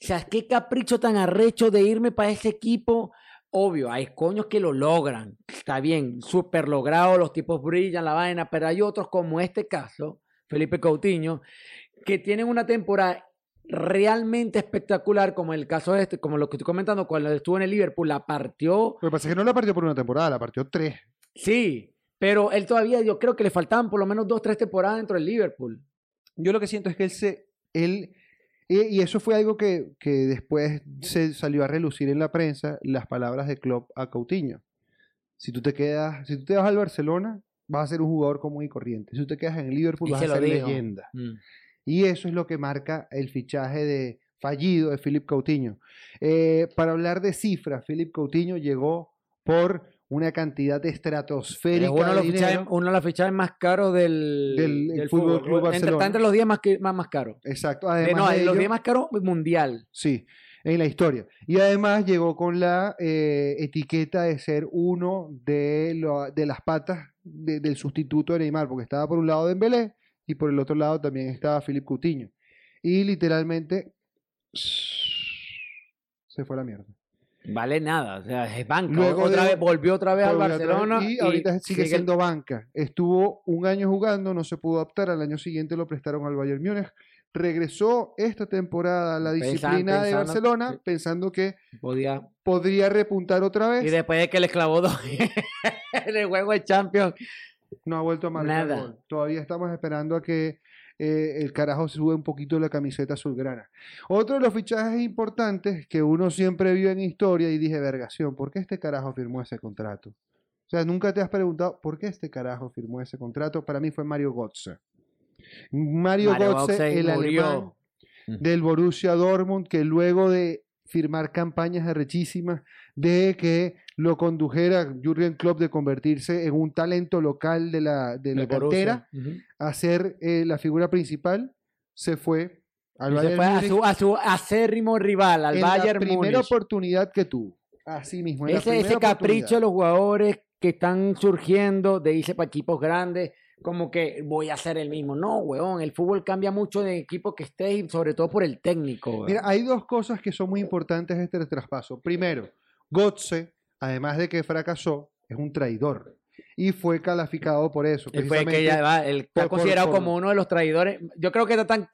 O sea, qué capricho tan arrecho de irme para ese equipo. Obvio, hay coños que lo logran. Está bien, súper logrado, los tipos brillan la vaina, pero hay otros como este caso, Felipe Coutinho, que tienen una temporada realmente espectacular, como el caso este, como lo que estoy comentando, cuando estuvo en el Liverpool, la partió, Lo que pasa es que no la partió por una temporada, la partió tres. sí, pero él todavía, yo creo que le faltaban por lo menos dos, tres temporadas dentro del Liverpool. Yo lo que siento es que él se. Él, y, y eso fue algo que, que después se salió a relucir en la prensa, las palabras de Klopp a Coutinho. Si tú te quedas, si tú te vas al Barcelona, vas a ser un jugador común y corriente. Si tú te quedas en el Liverpool, Y vas a ser leyenda. Mm. Y eso es lo que marca el fichaje de fallido de Philip Coutinho. Eh, para hablar de cifras, Philip Coutinho llegó por una cantidad estratosférica Es uno de, de los fichajes, uno de los fichajes más caros del, Del- el Fútbol Club Entre, Barcelona. está entre los 10 más, más, más caros. Exacto. De- Además no, de de los ello- 10 más caros mundial. Sí, en la historia. Y además llegó con la eh, etiqueta de ser uno de, lo- de las patas de- del sustituto de Neymar, porque estaba por un lado Dembélé y por el otro lado también estaba Philip Coutinho. Y literalmente se fue a la mierda. Vale nada, o sea, es banca. Luego otra de- vez, volvió otra vez al vez Barcelona. y ahorita sigue sigue- siendo banca. Estuvo un año jugando, no se pudo adaptar. Al año siguiente lo prestaron al Bayern Múnich. Regresó esta temporada a la Pensan- disciplina de Barcelona, pensando que Podía. podría repuntar otra vez. Y después de que le clavó dos en el juego de Champions. No ha vuelto a marcar Nada. gol. Todavía estamos esperando a que eh, el carajo se sube un poquito la camiseta azulgrana. Otro de los fichajes importantes que uno siempre vio en historia y dije, vergación, ¿por qué este carajo firmó ese contrato? O sea, nunca te has preguntado por qué este carajo firmó ese contrato. Para mí fue Mario Götze. Mario, Mario Götze, Götze el murió. alemán del Borussia Dortmund, que luego de firmar campañas arrechísimas de que lo condujera Jürgen Klopp de convertirse en un talento local de la, de la cantera a ser eh, la figura principal, se fue al Y se Bayern fue a su, a su acérrimo rival, al en Bayern la primera Múnich. oportunidad que tuvo. Así mismo, en Ese, ese capricho de los jugadores que están surgiendo de irse para equipos grandes, como que voy a ser el mismo. No, weón, el fútbol cambia mucho de equipo que estés y sobre todo por el técnico. weón. Mira, hay dos cosas que son muy importantes de este traspaso. Primero, Götze, además de que fracasó, es un traidor y fue calificado por eso. Él fue que ya va, está por- considerado por- como uno de los traidores. Yo creo que está tan,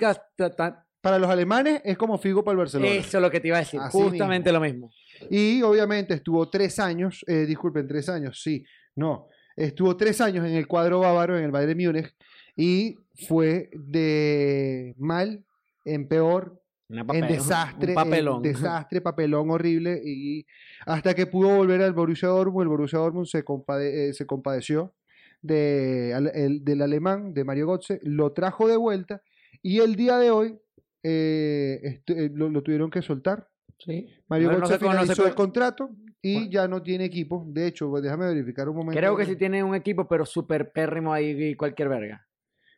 tan- Para los alemanes es como Figo para el Barcelona. eso es lo que te iba a decir, Así justamente lo mismo. Y obviamente estuvo tres años, eh, disculpen, tres años, sí, no, estuvo tres años en el cuadro bávaro, en el Bayern de Múnich, y fue de mal en peor, Una en desastre, un papelón. en desastre, papelón horrible, y hasta que pudo volver al Borussia Dortmund, el Borussia Dortmund se, compade- eh, se compadeció de, al- el- del alemán, de Mario Götze, lo trajo de vuelta, y el día de hoy eh, este, eh, lo- lo tuvieron que soltar. Sí. Mario Bueno, no Götze sé cómo- no sé finalizó el contrato y Bueno. ya no tiene equipo. De hecho, pues, déjame verificar un momento. Creo que sí tiene un equipo, pero súper pérrimo ahí cualquier verga.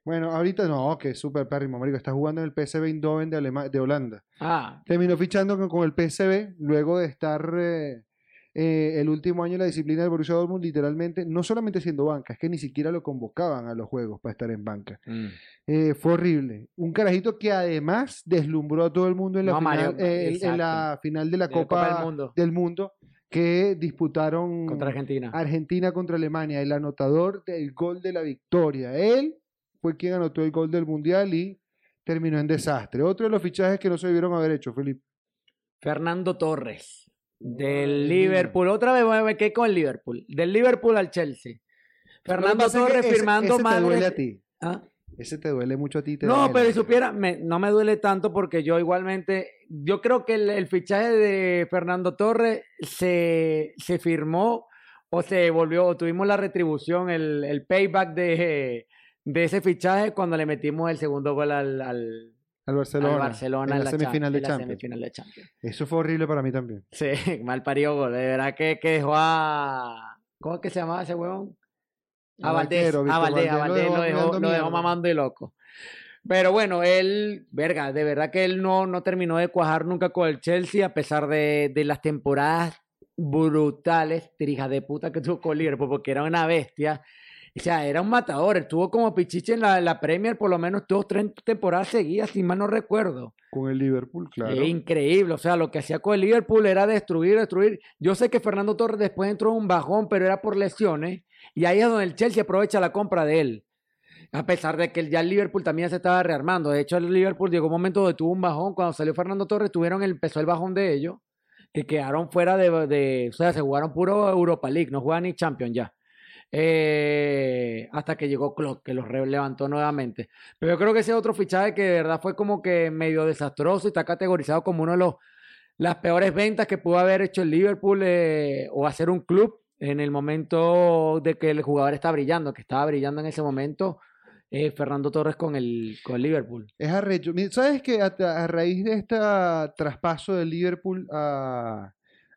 Bueno, ahorita no, que es súper pérrimo, marico. Está jugando en el PSV Eindhoven de, Alema- de Holanda. Ah, Terminó fichando con, con el PSV luego de estar eh, eh, el último año en la disciplina del Borussia Dortmund, literalmente, no solamente siendo banca, es que ni siquiera lo convocaban a los juegos para estar en banca. mm. Eh, fue horrible. Un carajito que además deslumbró a todo el mundo en la, No, final, Mario, eh, en exacto. la final de la De la Copa, Copa del Mundo. del Mundo que disputaron contra Argentina. Argentina contra Alemania, el anotador del gol de la victoria. Él fue quien anotó el gol del Mundial y terminó en desastre. Otro de los fichajes que no se debieron haber hecho, Felipe. Fernando Torres, del el Liverpool. Otra vez me quedé con el Liverpool. Del Liverpool al Chelsea. Fernando Torres ese- firmando ese más. te duele a ti. ¿Ah? Ese te duele mucho a ti. te No, pero si supiera, me- no me duele tanto porque yo igualmente, yo creo que el, el fichaje de Fernando Torres se, se firmó o se volvió, o tuvimos la retribución, el, el payback de, de ese fichaje cuando le metimos el segundo gol al, al, Al Barcelona. al Barcelona en la, semifinal de en la Champions. semifinal de Champions. Eso fue horrible para mí también. Sí, mal parido gol. De verdad que, que dejó a. ¿Cómo es que se llamaba ese huevón? A Valdés. A Valdés, a Valdés lo dejó lo dejó mamando y loco. Pero bueno, él, verga, de verdad que él no, no terminó de cuajar nunca con el Chelsea, a pesar de, de las temporadas brutales, trijas de puta que tuvo con Liverpool, porque era una bestia. O sea, era un matador. Estuvo como Pichiche en la, la Premier, por lo menos dos, tres temporadas seguidas, si mal no recuerdo. Con el Liverpool, claro. Es increíble, o sea, lo que hacía con el Liverpool era destruir, destruir. Yo sé que Fernando Torres después entró en un bajón, pero era por lesiones, y ahí es donde el Chelsea aprovecha la compra de él. A pesar de que ya el Liverpool también se estaba rearmando. De hecho, el Liverpool llegó un momento donde tuvo un bajón. Cuando salió Fernando Torres, tuvieron el, empezó el bajón de ellos, que quedaron fuera de, de- o sea, se jugaron puro Europa League, no juegan ni Champions ya. Eh, hasta que llegó Klopp, que los levantó nuevamente. Pero yo creo que ese otro fichaje que de verdad fue como que medio desastroso y está categorizado como uno de los las peores ventas que pudo haber hecho el Liverpool eh, o hacer un club en el momento de que el jugador está brillando, que estaba brillando en ese momento, eh, Fernando Torres con el, con Liverpool. Es arrecho. ¿Sabes que a, a raíz de este traspaso del Liverpool a-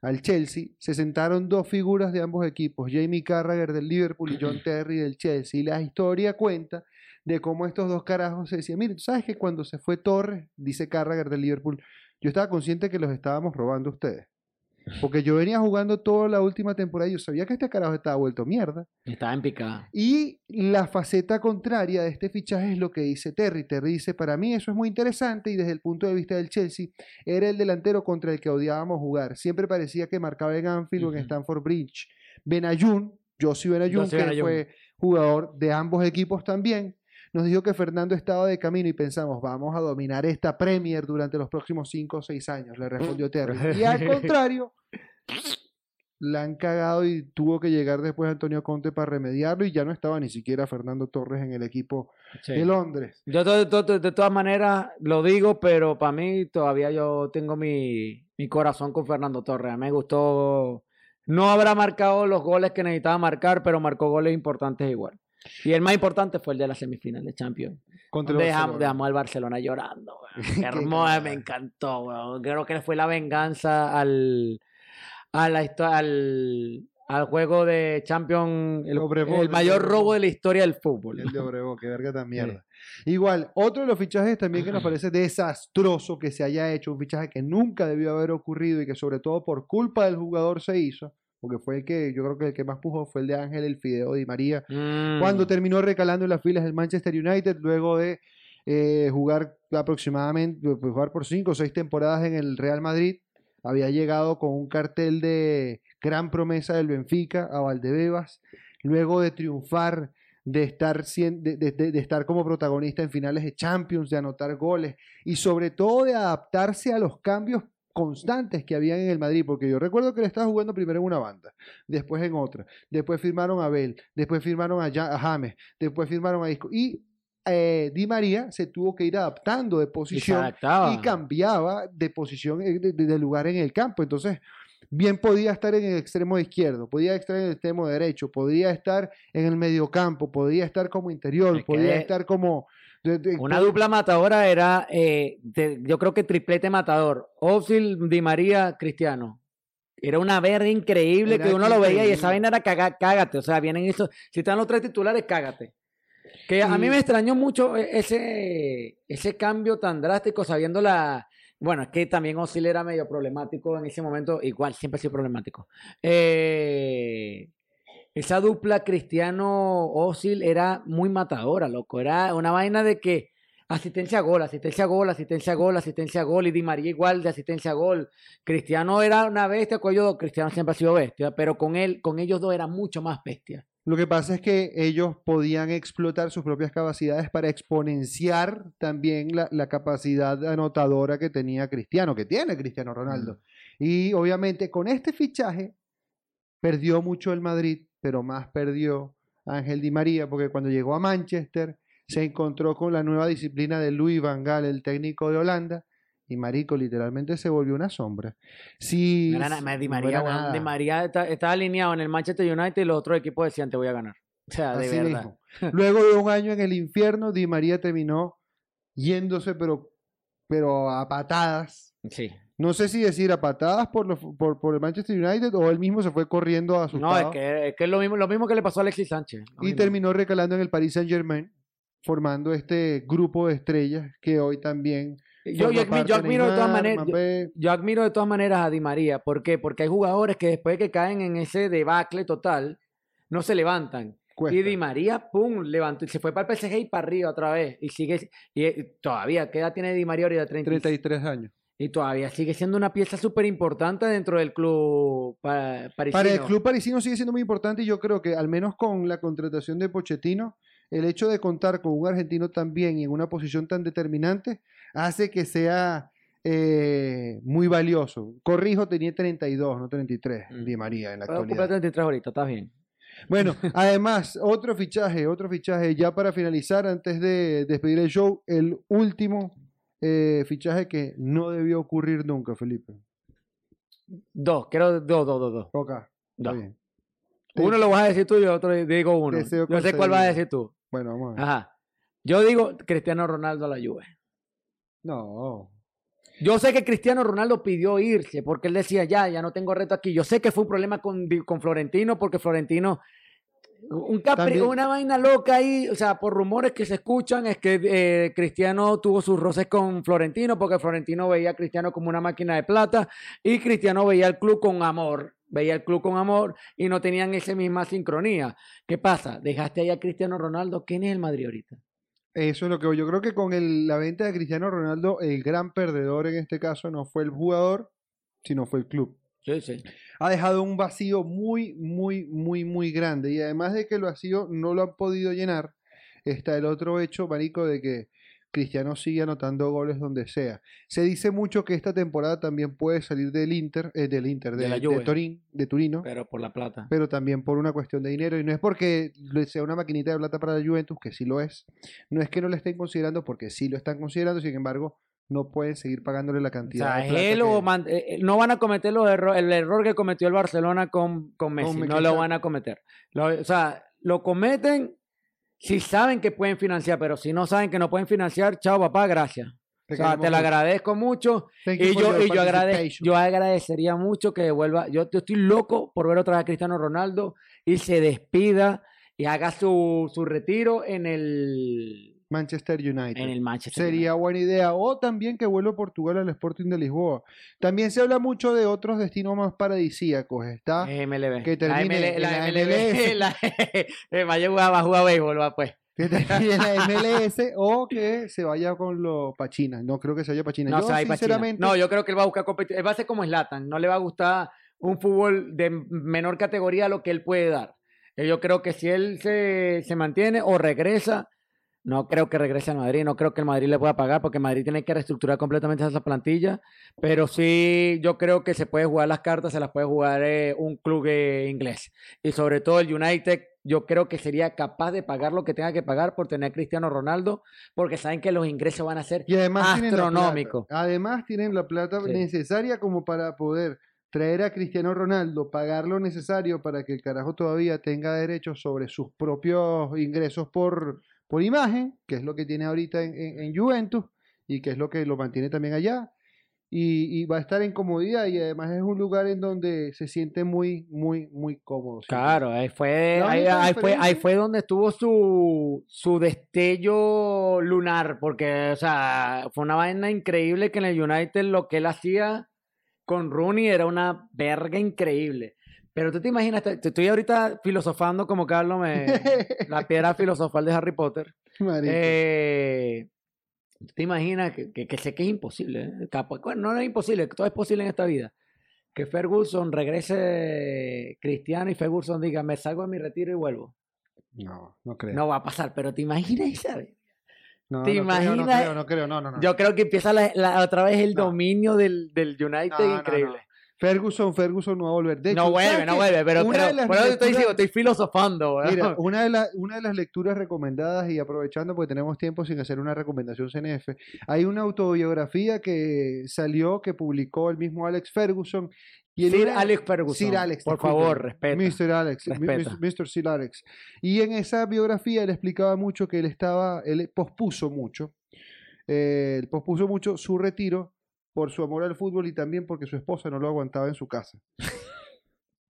al Chelsea, se sentaron dos figuras de ambos equipos, Jamie Carragher del Liverpool y John Terry del Chelsea. Y la historia cuenta de cómo estos dos carajos se decían, mire, ¿tú sabes que cuando se fue Torres, dice Carragher del Liverpool, yo estaba consciente que los estábamos robando a ustedes. Porque yo venía jugando toda la última temporada y yo sabía que este carajo estaba vuelto mierda. Estaba en picada. Y la faceta contraria de este fichaje es lo que dice Terry. Terry dice, para mí eso es muy interesante y desde el punto de vista del Chelsea, era el delantero contra el que odiábamos jugar. Siempre parecía que marcaba en Anfield o en Ujú. Stamford Bridge. Benayun, Josie Benayun, Josie que Benayoun. fue jugador de ambos equipos también, nos dijo que Fernando estaba de camino y pensamos, vamos a dominar esta Premier durante los próximos 5 o 6 años, le respondió Terry. Y al contrario, la han cagado y tuvo que llegar después Antonio Conte para remediarlo y ya no estaba ni siquiera Fernando Torres en el equipo Sí. de Londres. Yo to- de todas maneras lo digo, pero para mí todavía yo tengo mi, mi corazón con Fernando Torres. Me gustó. No habrá marcado los goles que necesitaba marcar, pero marcó goles importantes igual. Y el más importante fue el de la semifinal de Champions. Contra Dejamos, Barcelona. dejamos al Barcelona llorando. cagada. me encantó. weón. Creo que fue la venganza al, a la al, al juego de Champions, el, mayor robo de la historia del fútbol. El de Obregón, qué verga tan mierda. Igual, otro de los fichajes también que nos parece desastroso que se haya hecho, un fichaje que nunca debió haber ocurrido y que sobre todo por culpa del jugador se hizo, porque fue el que yo creo que el que más pujó fue el de Ángel El Fideo Di María, Mm. cuando terminó recalando en las filas del Manchester United luego de eh, jugar aproximadamente, pues, jugar por cinco o seis temporadas en el Real Madrid. Había llegado con un cartel de gran promesa del Benfica a Valdebebas, luego de triunfar, de estar, de- de estar como protagonista en finales de Champions, de anotar goles y sobre todo de adaptarse a los cambios constantes que habían en el Madrid, porque yo recuerdo que él estaba jugando primero en una banda, después en otra, después firmaron a Bell, después firmaron a, Ja- a James, después firmaron a Isco y eh, Di María se tuvo que ir adaptando de posición y cambiaba de posición, de, lugar en el campo. Entonces, bien podía estar en el extremo izquierdo, podía estar en el extremo derecho, podía estar en el mediocampo, podía estar como interior, Es podía estar como... de- de- Una dupla matadora era, eh, de- yo creo que triplete matador. Ozil, Di María, Cristiano. Era una verga increíble Era que uno lo veía y esa vaina era caga- cágate. O sea, vienen esos. Si están los tres titulares, cágate. Que a mí me extrañó mucho e- ese, ese cambio tan drástico, sabiendo la. Bueno, es que también Ozil era medio problemático en ese momento, igual, siempre ha sido problemático. Eh, esa dupla Cristiano-Ozil era muy matadora, loco. Era una vaina de que asistencia a gol, asistencia a gol, asistencia a gol, asistencia a gol, y Di María igual de asistencia a gol. Cristiano era una bestia, con ellos dos, Cristiano siempre ha sido bestia, pero con él, con ellos dos era mucho más bestia. Lo que pasa es que ellos podían explotar sus propias capacidades para exponenciar también la, la capacidad anotadora que tenía Cristiano, que tiene Cristiano Ronaldo. Y obviamente con este fichaje perdió mucho el Madrid, pero más perdió Ángel Di María, porque cuando llegó a Manchester se encontró con la nueva disciplina de Louis Van Gaal, el técnico de Holanda, y Marico literalmente se volvió una sombra. Si, No era nada más Di no María, era weón. nada. Di María está- estaba alineado en el Manchester United y los otros equipos decían te voy a ganar. O sea, de Así verdad. mismo. Luego de un año en el infierno, Di María terminó yéndose, pero pero a patadas. Sí. No sé si decir a patadas por, los- por, por el Manchester United o él mismo se fue corriendo asustado No, es que, es que es lo mismo, lo mismo que le pasó a Alexis Sánchez. y mismo. terminó recalando en el Paris Saint Germain, formando este grupo de estrellas que hoy también. Yo, yo, admi- yo admiro de todas maneras. yo- admiro de todas maneras a Di María. ¿Por qué? Porque hay jugadores que después de que caen en ese debacle total, no se levantan. Cuesta. Y Di María, pum, levantó y se fue para el PSG y para arriba otra vez. Y sigue, y eh, todavía, ¿qué edad tiene Di María ahorita? 30, 33 años. Y todavía sigue siendo una pieza súper importante dentro del club pa- parisino. Para el club parisino sigue siendo muy importante y yo creo que al menos con la contratación de Pochettino, el hecho de contar con un argentino también y en una posición tan determinante hace que sea eh, muy valioso. Corrijo, tenía 32, no 33, Mm. Di María en la Puedo actualidad. comprar 33 ahorita, está bien. Bueno, además, otro fichaje, otro fichaje, ya para finalizar, antes de despedir el show, el último eh, fichaje que no debió ocurrir nunca, Felipe. Dos, quiero dos, dos, dos, dos. Ok, está Dos. bien. Uno lo vas a decir tú y otro digo uno. Deseo Yo sé cuál vas a decir tú. Bueno, vamos a ver. Ajá. Yo digo Cristiano Ronaldo a la Juve. No, Yo sé que Cristiano Ronaldo pidió irse porque él decía, ya, ya no tengo reto aquí. Yo sé que fue un problema con, con Florentino porque Florentino, un capri- También- una vaina loca ahí, o sea, por rumores que se escuchan, es que eh, Cristiano tuvo sus roces con Florentino porque Florentino veía a Cristiano como una máquina de plata y Cristiano veía el club con amor. Veía el club con amor y no tenían esa misma sincronía. ¿Qué pasa? Dejaste ahí a Cristiano Ronaldo. ¿Quién es el Madrid ahorita? Eso es lo que yo creo que con el- la venta de Cristiano Ronaldo, el gran perdedor en este caso no fue el jugador, sino fue el club. Sí, sí. Ha dejado un vacío muy, muy, muy, muy grande. Y además de que el vacío no lo han podido llenar, está el otro hecho, Marico, de que Cristiano sigue anotando goles donde sea. Se dice mucho que esta temporada también puede salir del Inter, eh, del Inter, De de, la de Juve. Turín, de Turino, Pero por la plata. pero también por una cuestión de dinero. Y no es porque le sea una maquinita de plata para la Juventus, que sí lo es. No es que no le estén considerando, porque sí lo están considerando, sin embargo, no pueden seguir pagándole la O cantidad sea, de él o man- eh, eh, no van a cometer los erro- el error que cometió el Barcelona con, con Messi. No lo van a cometer. Lo- o sea, lo cometen si saben que pueden financiar, pero si no saben que no pueden financiar, chao papá, gracias. Te o sea, te lo agradezco mucho y yo, y yo, agrade- participation. yo agradecería mucho que devuelva. Yo, yo estoy loco por ver otra vez a Cristiano Ronaldo y se despida y haga su, su retiro en el, Manchester United. en el Manchester. Sería buena idea. O también que vuelva a Portugal al Sporting de Lisboa. También se habla mucho de otros destinos más paradisíacos. Está. MLB. que La termine la la MLB. La, eh, vaya va a jugar béisbol, va pues. que termine la MLS o que se vaya con los Pachina. No creo que se vaya Pachina. No, Yo, sinceramente, No, yo creo que él va a buscar competir. Él va a ser como Slatan. No le va a gustar un fútbol de menor categoría a lo que él puede dar. Eh, Yo creo que si él se, se mantiene o regresa, no creo que regrese al Madrid. No creo que el Madrid le pueda pagar porque Madrid tiene que reestructurar completamente esa plantilla. Pero sí, yo creo que se puede jugar las cartas, se las puede jugar eh, un club eh, inglés. Y sobre todo el United, yo creo que sería capaz de pagar lo que tenga que pagar por tener a Cristiano Ronaldo, porque saben que los ingresos van a ser y además tienen la plata. astronómico. Además tienen la plata Sí. necesaria como para poder traer a Cristiano Ronaldo, pagar lo necesario para que el carajo todavía tenga derechos sobre sus propios ingresos por, por imagen, que es lo que tiene ahorita en, en- en Juventus y que es lo que lo mantiene también allá. Y, y va a estar en comodidad y además es un lugar en donde se siente muy, muy, muy cómodo. Claro, ahí fue, ahí, ahí fue, ahí fue donde estuvo su, su destello lunar, porque, o sea, fue una vaina increíble que en el United lo que él hacía con Rooney era una verga increíble. Pero tú te imaginas, te, te estoy ahorita filosofando como Carlos, me, la piedra filosofal de Harry Potter. Eh, ¿tú ¿Te imaginas que, que- que sé que es imposible? ¿eh? Bueno, no, no es imposible, todo es posible en esta vida. Que Ferguson regrese cristiano y Ferguson diga, me salgo de mi retiro y vuelvo. no, no creo. No va a pasar, pero ¿te imaginas esa vez? No, ¿te no creo, no imaginas? creo, no creo, no, no, no. Yo creo que empieza la- la- otra vez el No. dominio del, del United increíble. Ferguson, Ferguson no va a volver. De hecho, No vuelve, ¿sabes no vuelve, pero, Una pero te estoy lecturas- diciendo, estoy filosofando. Mira, una de, las una de las lecturas recomendadas y aprovechando porque tenemos tiempo sin hacer una recomendación CNF, hay una autobiografía que salió, que publicó el mismo Alex Ferguson. Y Sir Alex Ferguson. Sir Alex, por favor, respeta. Mr. Alex, Respeta. Mr. Sir Alex. Y en esa biografía él explicaba mucho que él estaba, él pospuso mucho eh, pospuso mucho su retiro por su amor al fútbol y también porque su esposa no lo aguantaba en su casa.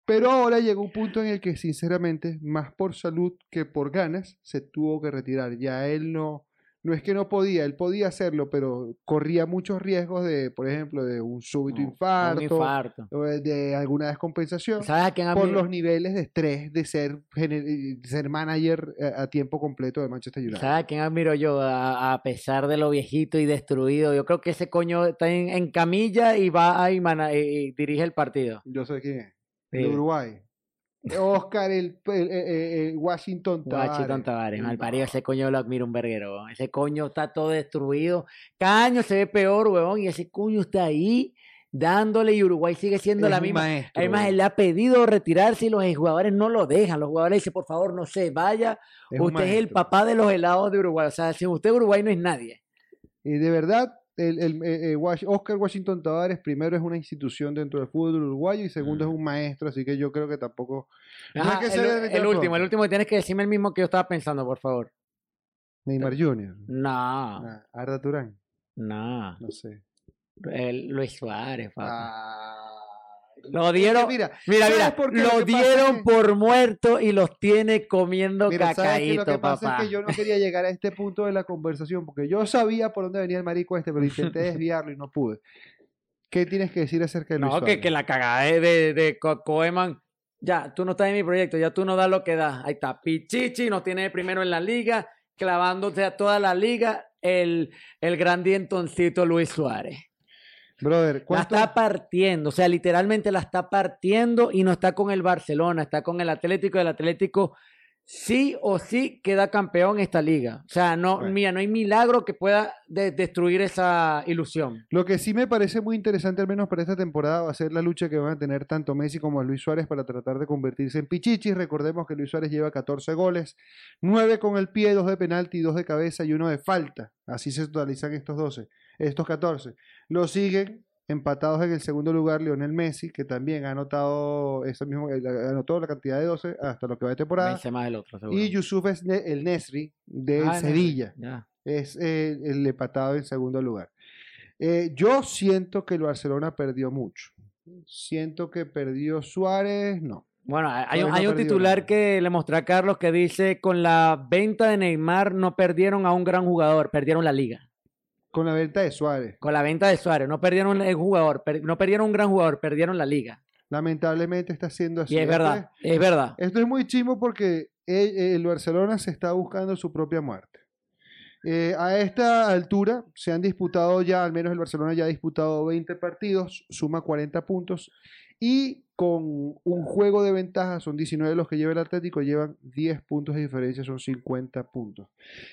Pero ahora llegó un punto en el que, sinceramente, más por salud que por ganas, se tuvo que retirar. Ya él no, no es que no podía, él podía hacerlo, pero corría muchos riesgos de, por ejemplo, de un súbito Un infarto, infarto. o de- alguna descompensación ¿Sabes a quién por admiro? los niveles de estrés de ser, ser manager eh, a tiempo completo de Manchester United. ¿Sabes a quién admiro yo? A, a pesar de lo viejito y destruido. Yo creo que ese coño está en, en camilla y va mana- y, y dirige el partido. Yo sé quién es. Sí. De Uruguay. Oscar, el, el- el- el Washington Tavares. Guachitón Tavares, mal parido, ese coño lo admiro un verguero. Ese coño está todo destruido. Cada año se ve peor, huevón, y ese coño está ahí dándole y Uruguay sigue siendo Es la misma. maestro, Además, weón. él le ha pedido retirarse y los jugadores no lo dejan. Los jugadores dicen, por favor, no se vaya. Es usted es el papá de los helados de Uruguay. O sea, sin usted Uruguay no es nadie. Y de verdad, el, el- eh, eh, Oscar Washington Tavares, primero es una institución dentro del fútbol uruguayo y segundo es un maestro, así que yo creo que tampoco. no Ajá, que el, el último, el último que tienes que decirme el mismo que yo estaba pensando, por favor. Neymar Jr. No, Ah, Arda Turán, no. no sé. El Luis Suárez, papá. Ah, Lo dieron, mira, mira, ¿sabes mira, por lo dieron es por muerto y los tiene comiendo Mira, cacaíto, que pasa papá. es que yo no quería llegar a este punto de la conversación porque yo sabía por dónde venía el marico este, pero intenté desviarlo y no pude. ¿Qué tienes que decir acerca de Luis No, que, Suárez? que la cagada de, de, de Co- Koeman. Ya, tú no estás en mi proyecto, ya tú no das lo que das. Ahí está, Pichichi nos tiene primero en la liga, clavándose a toda la liga el, el gran dientoncito Luis Suárez. Brother, La está partiendo, o sea, literalmente la está partiendo y no está con el Barcelona, está con el Atlético. El Atlético sí o sí queda campeón esta liga. O sea, no, Bueno. mira, no hay milagro que pueda de- destruir esa ilusión. Lo que sí me parece muy interesante, al menos para esta temporada, va a ser la lucha que van a tener tanto Messi como Luis Suárez para tratar de convertirse en pichichis. Recordemos que Luis Suárez lleva 14 goles, 9 con el pie, 2 de penalti, 2 de cabeza y 1 de falta. Así se totalizan estos 12, estos 14. Lo siguen empatados en el segundo lugar Lionel Messi, que también ha anotado, mismo, eh, anotó la cantidad de 12 hasta lo que va de temporada. más el otro. Y Yusuf es el Nesri de Ah, Sevilla es eh, el empatado en segundo lugar. Eh, yo siento que el Barcelona perdió mucho. Siento que perdió Suárez, no. Bueno, hay, hay un, no hay ha un perdido titular nada. que le mostré a Carlos que dice, con la venta de Neymar no perdieron a un gran jugador, perdieron la liga. Con la venta de Suárez. Con la venta de Suárez, no perdieron el jugador, per- no perdieron un gran jugador, perdieron la liga. Lamentablemente está siendo así. Y es verdad, es verdad. Esto es muy chimo porque el, el Barcelona se está buscando su propia muerte. Eh, a esta altura se han disputado ya, al menos el Barcelona ya ha disputado 20 partidos, suma 40 puntos y con un juego de ventaja, son 19 los que lleva el Atlético, llevan 10 puntos de diferencia, son 50 puntos.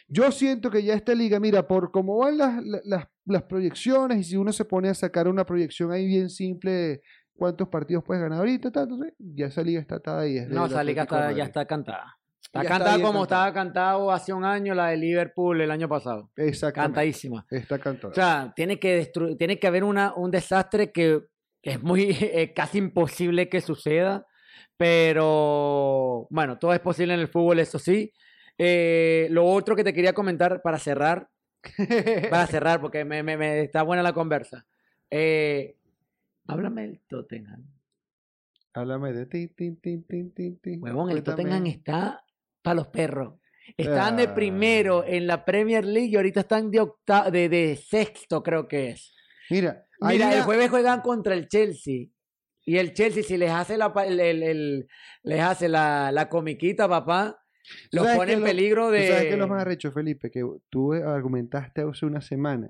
Yo siento que ya esta liga, mira, por cómo van las, las, las proyecciones y si uno se pone a sacar una proyección ahí bien simple cuántos partidos puedes ganar ahorita, ya esa liga está atada ahí. es No, esa liga está, ya está cantada. Está cantada como cantada. estaba cantado hace un año la de Liverpool el año pasado. Exactamente. Cantadísima. Está cantado. O sea, tiene que, tiene que haber una, un desastre que es muy eh, casi imposible que suceda, pero bueno, todo es posible en el fútbol, eso sí. Eh, lo otro que te quería comentar para cerrar, para cerrar, porque me, me- me- está buena la conversa. Eh, háblame del Tottenham. Háblame de ti, tin, tin, tin. Huevón, el. Tottenham está para los perros. Están de Ah. primero en la Premier League y ahorita están de, octa- de, de sexto, creo que es. Mira, Mira, el jueves juegan contra el Chelsea. Y el Chelsea, si les hace la, pa- el, el- el- les hace la, la comiquita, papá, los ¿sabes pone en lo- peligro ¿tú de. ¿Sabes qué es lo más arrecho, Felipe? Que tú argumentaste hace una semana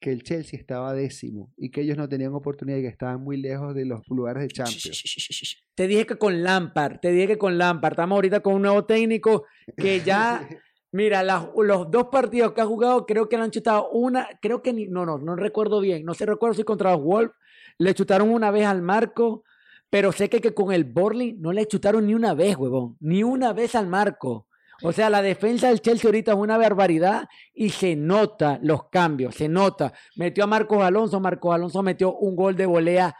que el Chelsea estaba décimo y que ellos no tenían oportunidad y que estaban muy lejos de los lugares de Champions. Te dije que con Lampard, te dije que con Lampard. Estamos ahorita con un nuevo técnico que ya. Mira, los dos partidos que ha jugado, creo que le han chutado una, creo que ni, no, no, no recuerdo bien, no sé, recuerdo si contra los Wolves le chutaron una vez al marco, pero sé que, que con el Borley no le chutaron ni una vez, huevón, ni una vez al marco. O sea, la defensa del Chelsea ahorita es una barbaridad y se nota los cambios, se nota. Metió a Marcos Alonso, Marcos Alonso metió un gol de volea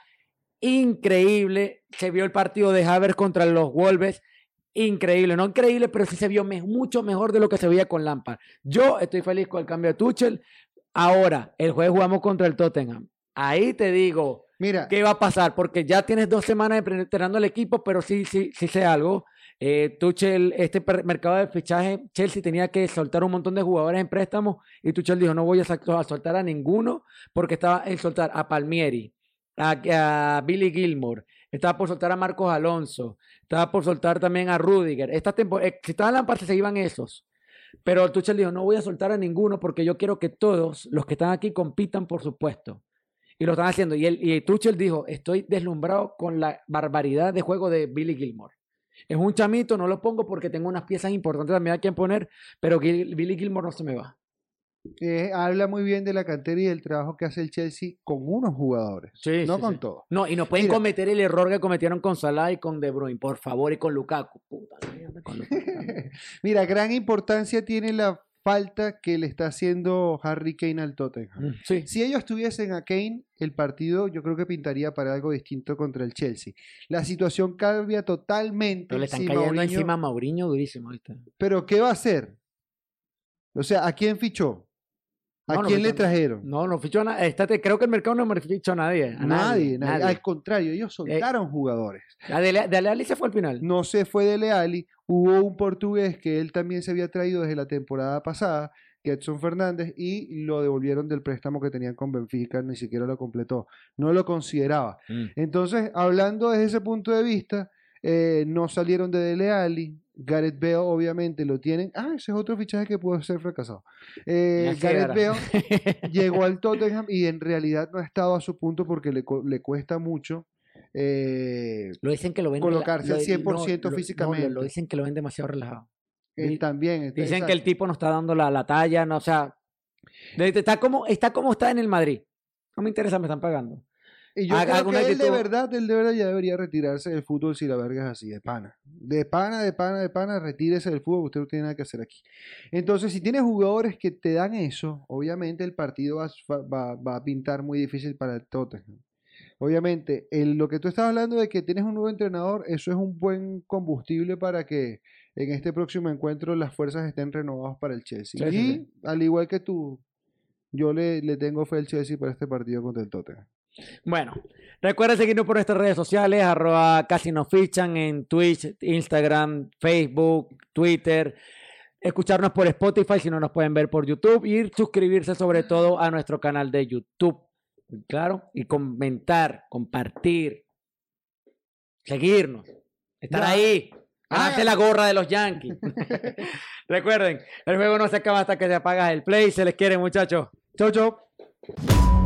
increíble. Se vio el partido de Havertz contra los Wolves, increíble, no increíble, pero sí se vio me- mucho mejor de lo que se veía con Lampard. Yo estoy feliz con el cambio de Tuchel. Ahora, el jueves jugamos contra el Tottenham. Ahí te digo, Mira, ¿qué va a pasar? Porque ya tienes dos semanas de entrenando al equipo, pero sí, sí, sí sé algo. Eh, Tuchel, este mercado de fichaje, Chelsea tenía que soltar un montón de jugadores en préstamo y Tuchel dijo, no voy a soltar a ninguno porque estaba en soltar a Palmieri, a, a Billy Gilmore, estaba por soltar a Marcos Alonso, estaba por soltar también a Rudiger. Esta tempo- eh, si estaban en la parte se iban esos. Pero Tuchel dijo, no voy a soltar a ninguno porque yo quiero que todos los que están aquí compitan por su puesto. Y lo están haciendo. Y, él, y Tuchel dijo, estoy deslumbrado con la barbaridad de juego de Billy Gilmore. Es un chamito, no lo pongo porque tengo unas piezas importantes también a quien poner, pero Billy Gilmore no se me va. Eh, habla muy bien de la cantera y del trabajo que hace el Chelsea con unos jugadores, Sí, no sí, con sí. todos. No, y no pueden Mira. cometer el error que cometieron con Salah y con De Bruyne, por favor, y con Lukaku. Puta con Lukaku. Mira, gran importancia tiene la falta que le está haciendo Harry Kane al Tottenham. Mm, Sí. Si ellos tuviesen a Kane, el partido yo creo que pintaría para algo distinto contra el Chelsea. La situación cambia totalmente. Pero le están si cayendo Mourinho- encima a Mauriño durísimo, ¿viste? Pero ¿qué va a hacer? O sea, ¿a quién fichó? ¿A No, no quién le trajeron? No, no fichó a nadie. Estate- Creo que el mercado no me fichó a nadie. A nadie, nadie. nadie. nadie. Al contrario, ellos soltaron jugadores. Dele, Dele Alli se fue al final. No se fue de Leali. Hubo un portugués que él también se había traído desde la temporada pasada, que Edson Fernández, y lo devolvieron del préstamo que tenían con Benfica, ni siquiera lo completó. No lo consideraba. Mm. Entonces, hablando desde ese punto de vista, eh, no salieron de Dele Alli. Gareth Bale, obviamente, lo tienen. Ah, ese es otro fichaje que pudo ser fracasado. Eh, Gareth. Bale llegó al Tottenham y en realidad no ha estado a su punto porque le, le cuesta mucho. eh, Lo dicen que lo ven Colocarse al lo- 100% no, físicamente. No, lo, dicen que lo ven demasiado relajado. eh, también. está- Dicen que el tipo no está dando la, la talla, no, o sea, está como, está como está en el Madrid. No me interesa, me están pagando. Y yo haga creo que él de verdad, él de verdad ya debería retirarse del fútbol si la verga es así, de pana. De pana, de pana, de pana, retírese del fútbol, usted no tiene nada que hacer aquí. Entonces, si tienes jugadores que te dan eso, obviamente el partido va, va- va a pintar muy difícil para el Tottenham. Obviamente, el- lo que tú estás hablando de que tienes un nuevo entrenador, eso es un buen combustible para que en este próximo encuentro las fuerzas estén renovadas para el Chelsea. Sí, y sí. al igual que tú, yo le, le tengo fe al Chelsea para este partido contra el Tottenham. Bueno, recuerda seguirnos por nuestras redes sociales, arroba casi nos fichan en Twitch, Instagram, Facebook, Twitter. Escucharnos por Spotify si no nos pueden ver por YouTube y suscribirse sobre todo a nuestro canal de YouTube. Claro, y comentar, compartir, seguirnos, estar ahí. Ah. la gorra de los Yankees. Recuerden, el juego no se acaba hasta que se apaga el play. Se les quiere, muchachos. Chau, chau.